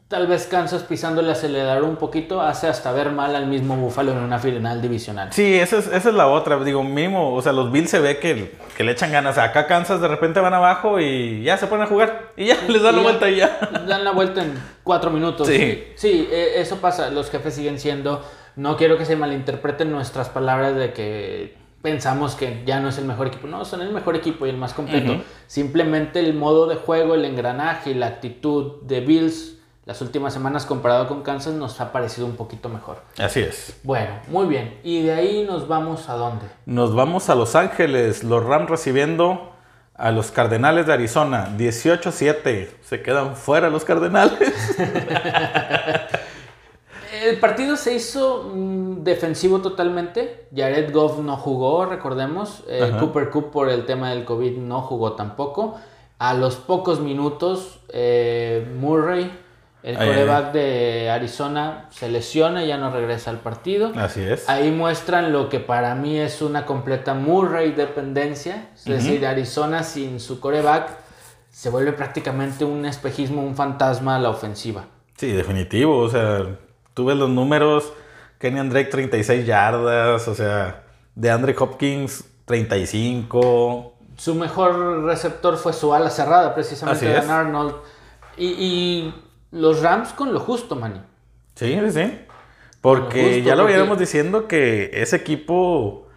Tal vez Kansas pisándole acelerar un poquito hace hasta ver mal al mismo Buffalo en una final divisional. Sí, esa es, esa es la otra. Digo, mínimo, o sea, los Bills se ve que, que le echan ganas. Acá Kansas de repente van abajo y ya se ponen a jugar. Y ya les dan la vuelta y ya. Dan la vuelta en cuatro minutos. Sí. Sí, e, eso pasa. Los jefes siguen siendo. No quiero que se malinterpreten nuestras palabras de que pensamos que ya no es el mejor equipo. No, son el mejor equipo y el más completo. Simplemente el modo de juego, el engranaje y la actitud de Bills las últimas semanas comparado con Kansas nos ha parecido un poquito mejor. Así es. Bueno, muy bien. ¿Y de ahí nos vamos a dónde? Nos vamos a Los Ángeles, los Rams recibiendo a los Cardenales de Arizona, 18-7. Se quedan fuera los Cardenales. *laughs* El partido se hizo mm, defensivo totalmente. Jared Goff no jugó, recordemos. Eh, Cooper Cup por el tema del COVID no jugó tampoco. A los pocos minutos, eh, Murray, el coreback de Arizona, se lesiona y ya no regresa al partido. Así es. Ahí muestran lo que para mí es una completa Murray dependencia. Es decir, Arizona sin su coreback se vuelve prácticamente un espejismo, un fantasma a la ofensiva. Sí, definitivo. O sea, tú ves los números, Kenny Drake 36 yardas, o sea, de Andre Hopkins 35. Su mejor receptor fue su ala cerrada, precisamente, Dan Arnold. Y, los Rams con lo justo, Manny. Sí, sí. Porque ya lo habíamos diciendo que ese equipo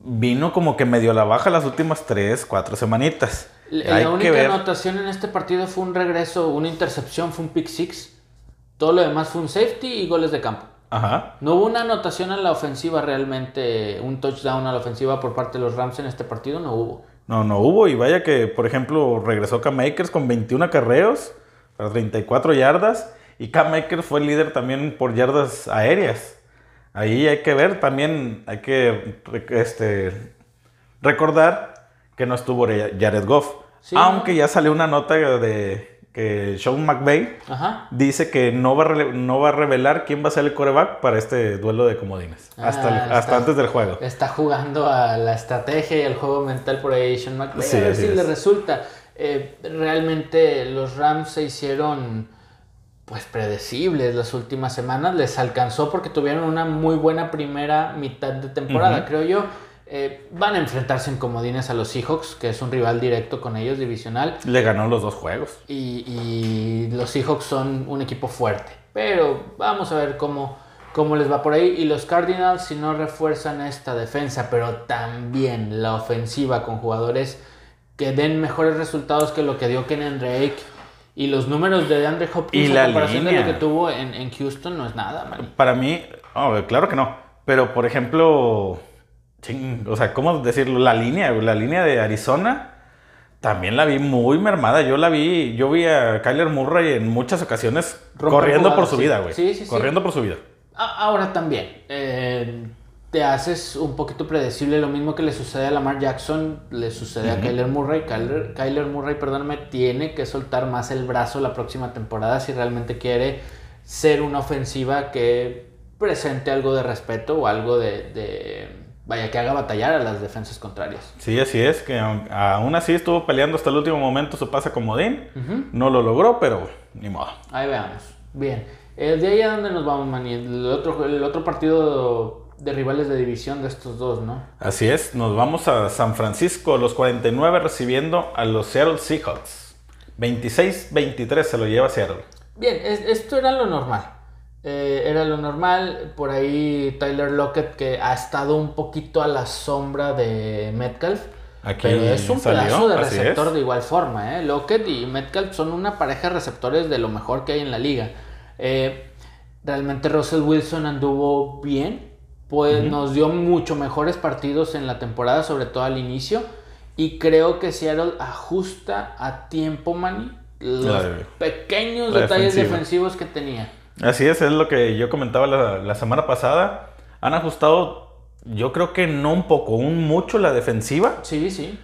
vino como que medio a la baja las últimas tres, cuatro semanitas. La, única anotación en este partido fue un regreso, una intercepción, fue un pick six. Todo lo demás fue un safety y goles de campo. Ajá. No hubo una anotación en la ofensiva realmente, un touchdown a la ofensiva por parte de los Rams en este partido, no hubo. No, no hubo. Y vaya que, por ejemplo, regresó Cam Makers con 21 acarreos para 34 yardas. Y Cam Makers fue el líder también por yardas aéreas. Ahí hay que ver, también hay que este, recordar que no estuvo Jared Goff. aunque ya salió una nota de, que Sean McVay dice que no va, a no va a revelar quién va a ser el coreback para este duelo de comodines. Ah, hasta, hasta antes del juego. Está jugando a la estrategia y al juego mental por ahí Sean McVay. a ver si le resulta. Eh, realmente los Rams se hicieron pues predecibles las últimas semanas. Les alcanzó porque tuvieron una muy buena primera mitad de temporada, creo yo. Eh, van a enfrentarse en comodines a los Seahawks, que es un rival directo con ellos, divisional. Le ganó los dos juegos. Y, los Seahawks son un equipo fuerte. Pero vamos a ver cómo, cómo les va por ahí. Y los Cardinals, si no refuerzan esta defensa, pero también la ofensiva con jugadores que den mejores resultados que lo que dio Kenan Drake. Y los números de Andre Hopkins y la comparación de lo que tuvo en, Houston no es nada, Para mí, claro que no. Pero, por ejemplo, o sea, ¿cómo decirlo? La línea, la línea de Arizona también la vi muy mermada. Yo la vi, yo vi a Kyler Murray en muchas ocasiones corriendo por su vida, güey. Sí, sí, corriendo por su vida. Ahora también, eh, te haces un poquito predecible. Lo mismo que le sucede a Lamar Jackson, le sucede a Kyler Murray. Kyler, Kyler Murray, perdóname, tiene que soltar más el brazo la próxima temporada si realmente quiere ser una ofensiva que presente algo de respeto o algo de vaya, que haga batallar a las defensas contrarias. Sí, así es, que aún así estuvo peleando hasta el último momento su pase como Dean. No lo logró, pero ni modo. Ahí veamos. Bien. Eh, ¿De ahí a dónde nos vamos, Manny? El otro, el otro partido de rivales de división de estos dos, ¿no? Así es, nos vamos a San Francisco, los 49 recibiendo a los Seattle Seahawks. 26-23 se lo lleva Seattle. Bien, esto era lo normal. Eh, era lo normal. Por ahí Tyler Lockett que ha estado un poquito a la sombra de Metcalf. pero es un pedazo de receptor de igual forma. ¿eh? Lockett y Metcalf son una pareja de receptores de lo mejor que hay en la liga. Eh, realmente Russell Wilson anduvo bien. Pues nos dio mucho mejores partidos en la temporada, sobre todo al inicio. Y creo que Seattle ajusta a tiempo, Manny, los pequeños detalles defensivos que tenía. Así es, es lo que yo comentaba la, semana pasada. Han ajustado, yo creo que no un poco, un mucho la defensiva. Sí, sí.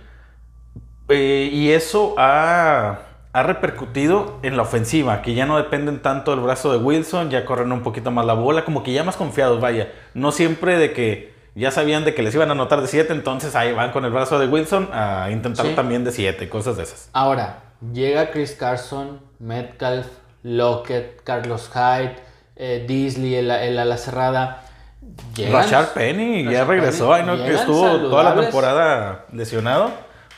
Eh, y eso ha, repercutido en la ofensiva, que ya no dependen tanto del brazo de Wilson, ya corren un poquito más la bola, como que ya más confiados, vaya. No siempre de que ya sabían de que les iban a anotar de 7, entonces ahí van con el brazo de Wilson a intentar también de 7, cosas de esas. Ahora, llega Chris Carson, Metcalf, Lockett, Carlos Hyde, eh, Disley, el, el ala cerrada. Rashard Penny ya regresó, Penny, ¿no? que estuvo toda la temporada lesionado.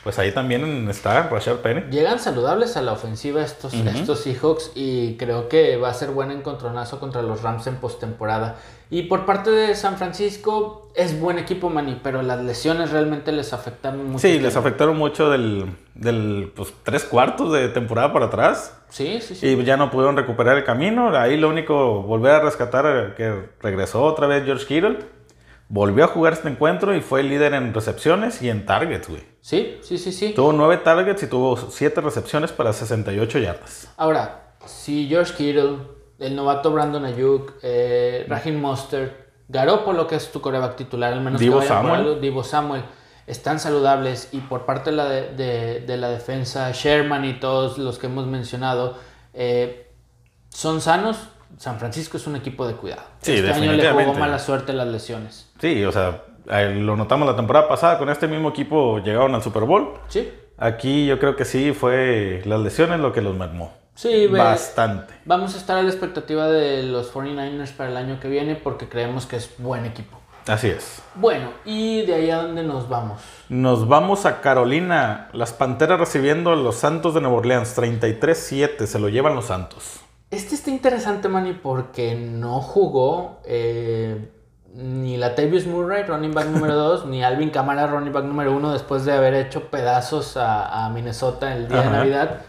Pues ahí también está Rashad Penny. Llegan saludables a la ofensiva estos, estos Seahawks y creo que va a ser buen encontronazo contra los Rams en postemporada. Y por parte de San Francisco es buen equipo, Manny, pero las lesiones realmente les afectaron mucho. Sí, les afectaron mucho del, del pues, tres cuartos de temporada para atrás. Sí, sí, sí. Y ya no pudieron recuperar el camino. Ahí lo único, volver a rescatar, que regresó otra vez George Kittle. Volvió a jugar este encuentro y fue líder en recepciones y en targets, güey. Sí, sí, sí, sí. Tuvo nueve targets y tuvo siete recepciones para 68 yardas. Ahora, si George Kittle, el novato Brandon Ayuk, eh, Raheem Mostert, Garoppolo, que es tu coreback titular, al menos Divo Samuel. algo, Divo Samuel, están saludables y por parte de la, de, de- de la defensa, Sherman y todos los que hemos mencionado, eh, son sanos. San Francisco es un equipo de cuidado. Sí, este año le jugó mala suerte las lesiones. Sí, o sea, lo notamos la temporada pasada, con este mismo equipo llegaron al Super Bowl. Sí, Aquí yo creo que sí fue las lesiones lo que los mermó. sí, ve- Bastante. Vamos a estar a la expectativa de los 49ers para el año que viene porque creemos que es buen equipo. Así es. Bueno, y de ahí a dónde nos vamos. Nos vamos a Carolina. Las Panteras recibiendo a los Santos de Nueva Orleans. 33-7. Se lo llevan los Santos. Este está interesante, Manny, porque no jugó eh, ni Latavius Murray, running back número *laughs* 2, ni Alvin Kamara, running back número 1, después de haber hecho pedazos a, a Minnesota el día de. Navidad.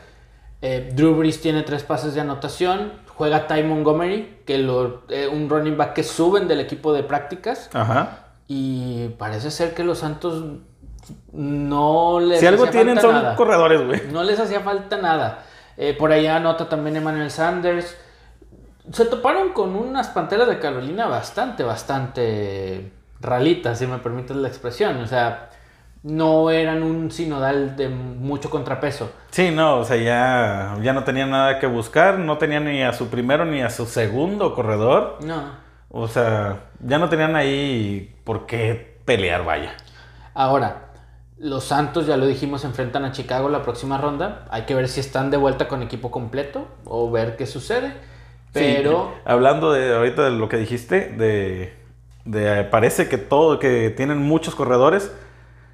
Eh, Drew Brees tiene tres pases de anotación. Juega Ty Montgomery, que lo, eh, un running back que suben del equipo de prácticas. Ajá. Y parece ser que los Santos no les Si algo hacía tienen falta son nada. corredores, güey. No les hacía falta nada. Eh, por allá anota también Emmanuel Sanders. Se toparon con unas panteras de Carolina bastante, bastante ralitas, si me permites la expresión. O sea, no eran un sinodal de mucho contrapeso. Sí, no, o sea, ya, ya no tenían nada que buscar. No tenían ni a su primero ni a su segundo corredor. No. O sea, ya no tenían ahí por qué pelear, vaya. Ahora, los Santos, ya lo dijimos, enfrentan a Chicago la próxima ronda. Hay que ver si están de vuelta con equipo completo o ver qué sucede. Pero... Sí, hablando de ahorita de lo que dijiste, de, de, eh, parece que todo, que tienen muchos corredores.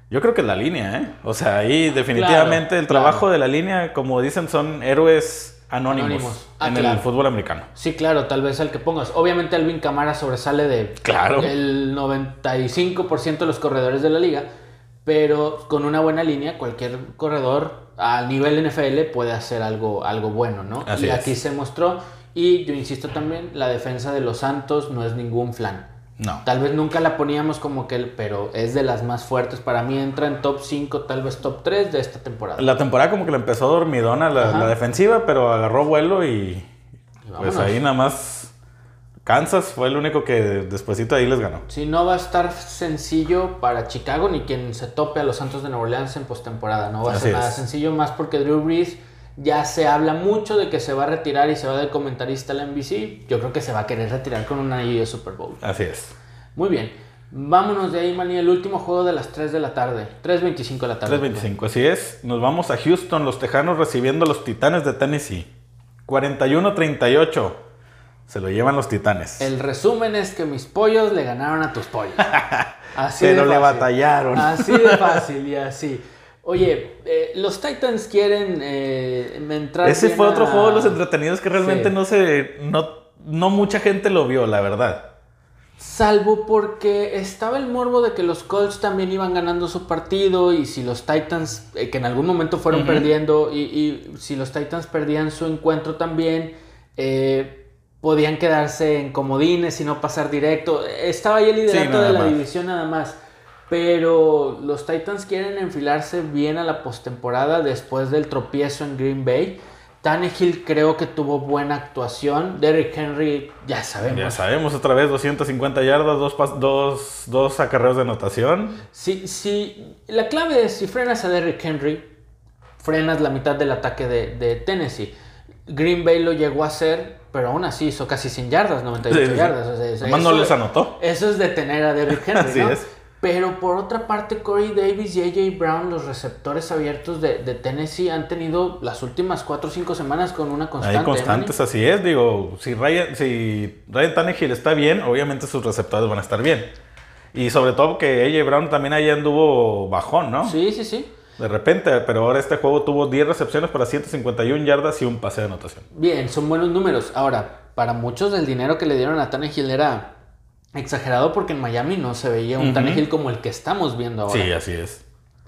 Yo creo que la línea, ¿eh? O sea, ahí definitivamente Claro, el trabajo claro. de la línea, como dicen, son héroes anónimos, Anónimos. Ah, en claro. el fútbol americano. Sí, claro, tal vez el que pongas. Obviamente Alvin Camara sobresale de Claro. el 95% de los corredores de la liga, pero con una buena línea cualquier corredor a nivel NFL puede hacer algo, algo bueno, ¿no? Así y es. aquí se mostró y yo insisto también, la defensa de los Santos no es ningún flan. No. Tal vez nunca la poníamos como que, pero es de las más fuertes. Para mí entra en top 5, tal vez top 3 de esta temporada. La temporada como que la empezó dormidona la, la defensiva, pero agarró vuelo y Y pues ahí nada más Kansas fue el único que despuesito ahí les ganó. Sí, no va a estar sencillo para Chicago ni quien se tope a los Santos de Nueva Orleans en postemporada. No va a Así ser nada es. sencillo, más porque Drew Brees ya se habla mucho de que se va a retirar y se va de comentarista a la NBC. Yo creo que se va a querer retirar con un anillo de Super Bowl. Así es. Muy bien. Vámonos de ahí, Manny. El último juego de las 3 de la tarde. 3.25 de la tarde. 3.25, así es. Nos vamos a Houston, los Tejanos recibiendo a los Titanes de Tennessee. 41-38. Se lo llevan los Titanes. El resumen es que mis pollos le ganaron a tus pollos. *laughs* Así Pero de le fácil. batallaron. Así de fácil y así. Oye, eh, los Titans quieren eh, entrar. Ese fue otro a- juego de los entretenidos que realmente Sí. no se. No, no mucha gente lo vio, la verdad. Salvo porque estaba el morbo de que los Colts también iban ganando su partido y si los Titans, eh, que en algún momento fueron perdiendo, y, y si los Titans perdían su encuentro también, eh, podían quedarse en comodines y no pasar directo. Estaba ahí el liderato de la más. división nada más. Pero los Titans quieren enfilarse bien a la postemporada después del tropiezo en Green Bay. Tannehill creo que tuvo buena actuación. Derrick Henry, ya sabemos. Ya sabemos, otra vez 250 yardas, dos, dos, dos acarreos de anotación. Si, si, la clave es si frenas a Derrick Henry, frenas la mitad del ataque de, de Tennessee. Green Bay lo llegó a hacer, pero aún así hizo casi 100 yardas, 98 Sí, sí, sí. yardas. o sea, eso- Nomás no les anotó. Eso es detener a Derrick *laughs* Henry, Así ¿no? es. Pero por otra parte, Corey Davis y AJ Brown, los receptores abiertos de, de Tennessee, han tenido las últimas 4 o 5 semanas con una constante. ¿eh, constantes, así es. Digo, si Ryan, si Ryan Tannehill está bien, obviamente sus receptores van a estar bien. Y sobre todo que AJ Brown también ahí anduvo bajón, ¿no? Sí, sí, sí. De repente, pero ahora este juego tuvo 10 recepciones para 151 yardas y un pase de anotación. Bien, son buenos números. Ahora, para muchos el dinero que le dieron a Tannehill era exagerado porque en Miami no se veía un Tannehill como el que estamos viendo ahora. Sí, así es.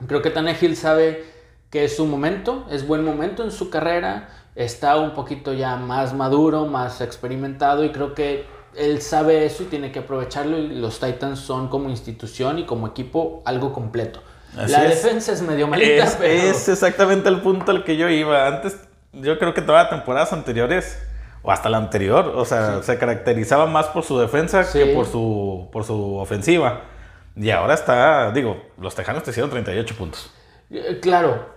Creo que Tannehill sabe que es su momento, es buen momento en su carrera, está un poquito ya más maduro, más experimentado y creo que él sabe eso y tiene que aprovecharlo y los Titans son como institución y como equipo algo completo. la defensa es medio malita, es, es exactamente el punto al que yo iba. Antes, yo creo que todas las temporadas anteriores o hasta la anterior, o sea, se caracterizaba más por su defensa que por su, por su ofensiva. Y ahora está, digo, los Tejanos te hicieron 38 puntos. Eh, claro,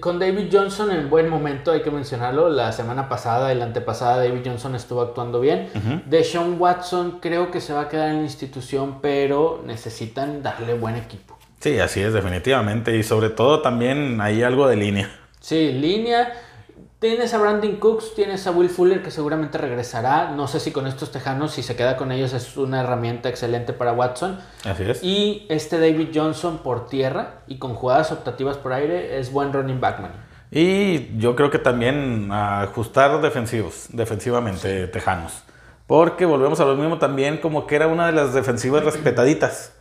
con David Johnson en buen momento, hay que mencionarlo. La semana pasada y la antepasada, David Johnson estuvo actuando bien. De Sean Watson creo que se va a quedar en la institución, pero necesitan darle buen equipo. Sí, así es, definitivamente. Y sobre todo también hay algo de línea. Sí, línea. Tienes a Brandon Cooks, tienes a Will Fuller que seguramente regresará. No sé si con estos tejanos, si se queda con ellos, es una herramienta excelente para Watson. Así es. Y este David Johnson por tierra y con jugadas optativas por aire es buen running backman. Y yo creo que también ajustar defensivos, defensivamente, tejanos. Porque volvemos a lo mismo también, como que era una de las defensivas respetaditas.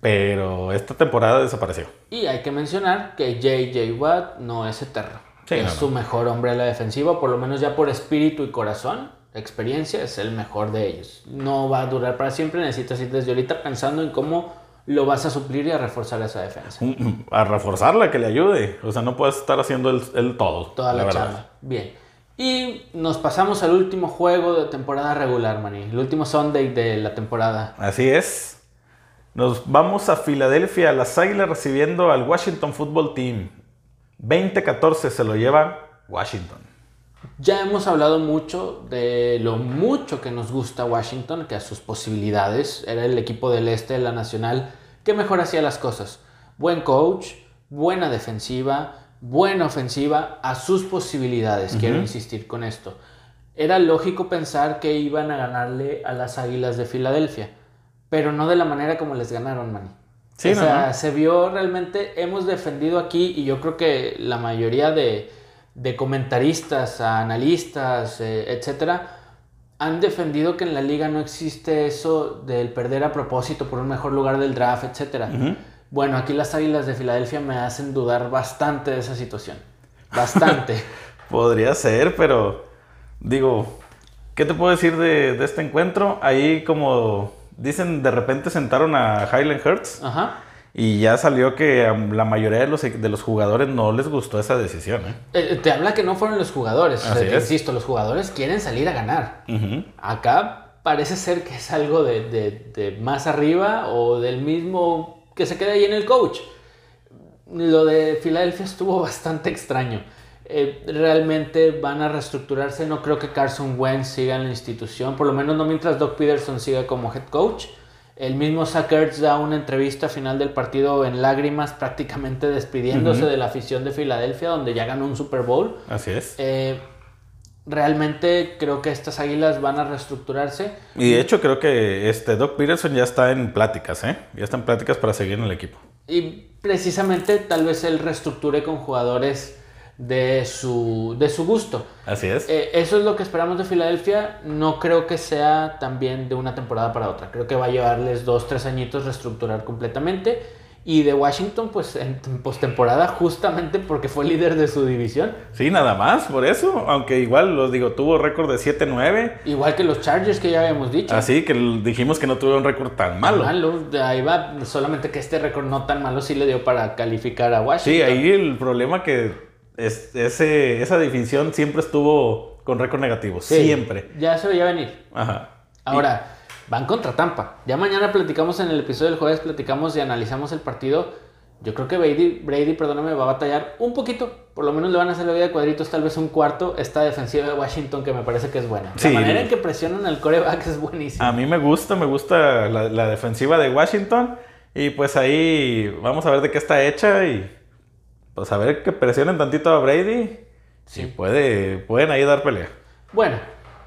Pero esta temporada desapareció. Y hay que mencionar que JJ Watt no es eterno es su mejor hombre a la defensiva, por lo menos ya por espíritu y corazón, experiencia, es el mejor de ellos. No va a durar para siempre, necesitas ir desde ahorita pensando en cómo lo vas a suplir y a reforzar esa defensa. Mm, mm, a reforzarla, que le ayude. O sea, no puedes estar haciendo el, todo. Toda la, la Bien. Y nos pasamos al último juego de temporada regular, Manny. El último Sunday de la temporada. Así es. Nos vamos a Filadelfia, las Águilas recibiendo al Washington Football Team. 2014 se lo lleva Washington. Ya hemos hablado mucho de lo mucho que nos gusta Washington, que a sus posibilidades era el equipo del este de la Nacional que mejor hacía las cosas. Buen coach, buena defensiva, buena ofensiva, a sus posibilidades, quiero insistir con esto. Era lógico pensar que iban a ganarle a las Águilas de Filadelfia, pero no de la manera como les ganaron, Manny o sea, se vio realmente, hemos defendido aquí y yo creo que la mayoría de, comentaristas, analistas, eh, etcétera, han defendido que en la liga no existe eso del perder a propósito por un mejor lugar del draft, etcétera. Bueno, aquí las Águilas de Filadelfia me hacen dudar bastante de esa situación. Bastante. *laughs* Podría ser, pero digo, ¿qué te puedo decir de, de este encuentro? Ahí como dicen, de repente sentaron a Highland Hurts. Ajá. Y ya salió que a la mayoría de los, de los jugadores no les gustó esa decisión. ¿eh? Eh, te habla que no fueron los jugadores. insisto, los jugadores quieren salir a ganar. Acá parece ser que es algo de, de, más arriba o del mismo que se queda ahí en el coach. Lo de Filadelfia estuvo *laughs* bastante extraño. Eh, realmente van a reestructurarse. No creo que Carson Wentz siga en la institución, por lo menos no mientras Doc Peterson siga como head coach. El mismo Sackers da una entrevista final del partido en lágrimas, prácticamente despidiéndose de la afición de Filadelfia, donde ya ganó un Super Bowl. Así es. Eh, realmente creo que estas águilas van a reestructurarse. Y de hecho creo que este Doc Peterson ya está en pláticas, ¿eh? Ya está en pláticas para seguir en el equipo. Y precisamente tal vez él reestructure con jugadores de su, de su gusto. Así es. Eh, eso es lo que esperamos de Filadelfia. No creo que sea también de una temporada para otra. Creo que va a llevarles dos, tres añitos reestructurar completamente. Y de Washington, pues en postemporada, justamente porque fue líder de su división. Sí, nada más, por eso. Aunque igual, los digo, tuvo récord de 7-9. Igual que los Chargers que ya habíamos dicho. Así que dijimos que no tuvo un récord tan malo. Malo, ahí va. Solamente que este récord no tan malo sí le dio para calificar a Washington. Sí, ahí el problema que es, ese, esa definición siempre estuvo con récord negativo. siempre. Ya se veía venir. Ajá. Ahora, van contra Tampa. Ya mañana platicamos en el episodio del jueves, platicamos y analizamos el partido. Yo creo que Brady, Brady, perdóname, va a batallar un poquito. Por lo menos le van a hacer la vida de cuadritos, tal vez un cuarto. Esta defensiva de Washington que me parece que es buena. La manera en que presionan al coreback es buenísima. A mí me gusta, me gusta la, la defensiva de Washington. Y pues ahí vamos a ver de qué está hecha y pues a ver que presionen tantito a Brady. Sí. puede, pueden ahí dar pelea. Bueno,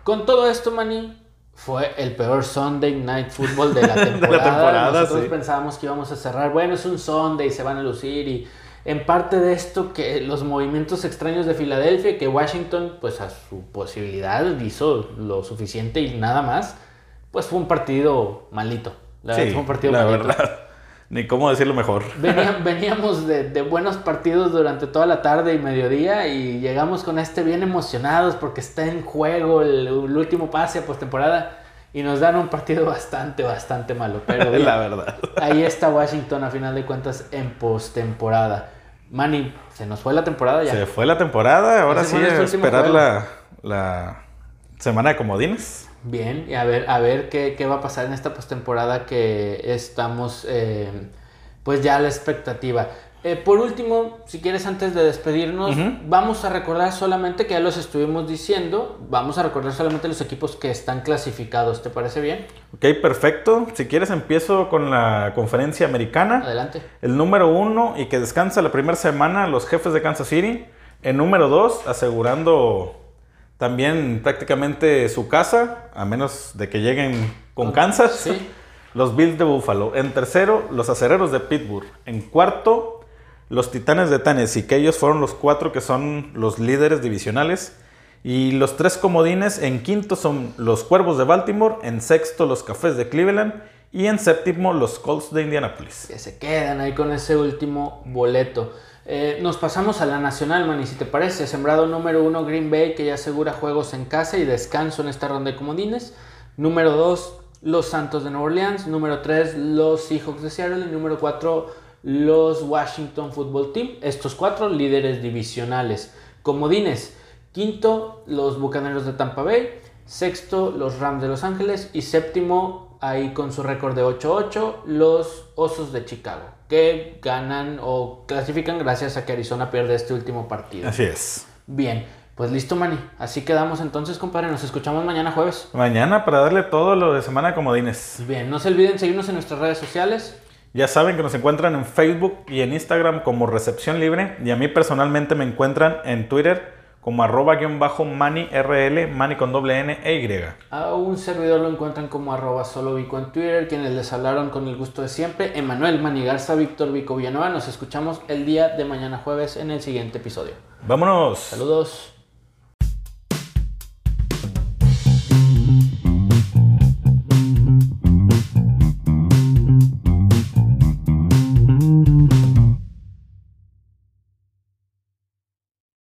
con todo esto, Manny, fue el peor Sunday Night Football de la *laughs* temporada. Nosotros pensábamos que íbamos a cerrar. Bueno, es un Sunday, se van a lucir y En parte de esto que los movimientos extraños de Filadelfia, que Washington pues a su posibilidad hizo lo suficiente y nada más, pues fue un partido malito. La sí, fue un partido la verdad. Ni cómo decirlo mejor. *laughs* veníamos de, de, buenos partidos durante toda la tarde y mediodía y llegamos con este bien emocionados porque está en juego el, último pase a postemporada y nos dan un partido bastante, bastante malo. Pero *laughs* la verdad. Ahí está Washington a final de cuentas en postemporada. Manny, se nos fue la temporada ya. Se fue la temporada, ahora sí, esperar la, la semana de comodines. Bien, y a ver, a ver qué, qué va a pasar en esta postemporada que estamos eh, pues ya a la expectativa. Eh, por último, si quieres antes de despedirnos, vamos a recordar solamente que ya los estuvimos diciendo, vamos a recordar solamente los equipos que están clasificados, ¿te parece bien? Ok, perfecto. Si quieres empiezo con la conferencia americana. Adelante. El número uno y que descansa la primera semana los jefes de Kansas City. El número dos, asegurando también prácticamente su casa, a menos de que lleguen con Kansas. *laughs* Los Bills de Buffalo. En tercero, los Acereros de Pittsburgh. En cuarto, los Titanes de Tennessee, que ellos fueron los cuatro que son los líderes divisionales. Y los tres comodines en quinto son los Cuervos de Baltimore, en sexto los Cafés de Cleveland y en séptimo los Colts de Indianapolis. Que se quedan ahí con ese último boleto. Eh, nos pasamos a la nacional, Manny, si te parece. Sembrado número uno, Green Bay, que ya asegura juegos en casa y descanso en esta ronda de comodines. Número dos, los Santos de Nueva Orleans. Número tres, los Seahawks de Seattle. Y número cuatro, los Washington Football Team. Estos cuatro líderes divisionales. Comodines. Quinto, los Bucaneros de Tampa Bay. Sexto, los Rams de Los Ángeles. Y séptimo, ahí con su récord de 8-8, los Osos de Chicago que ganan o clasifican gracias a que Arizona pierde este último partido. Así es. Bien, pues listo, Manny. Así quedamos entonces, compadre. Nos escuchamos mañana jueves. Mañana para darle todo lo de Semana de Comodines. Bien, no se olviden seguirnos en nuestras redes sociales. Ya saben que nos encuentran en Facebook y en Instagram como Recepción Libre. Y a mí personalmente me encuentran en Twitter como arroba guion bajo mani rl, mani con doble n e y. A un servidor lo encuentran como arroba solo vico en Twitter, quienes les hablaron con el gusto de siempre, Emanuel Manigarza, Víctor Vico Villanueva. Nos escuchamos el día de mañana jueves en el siguiente episodio. Vámonos. Saludos.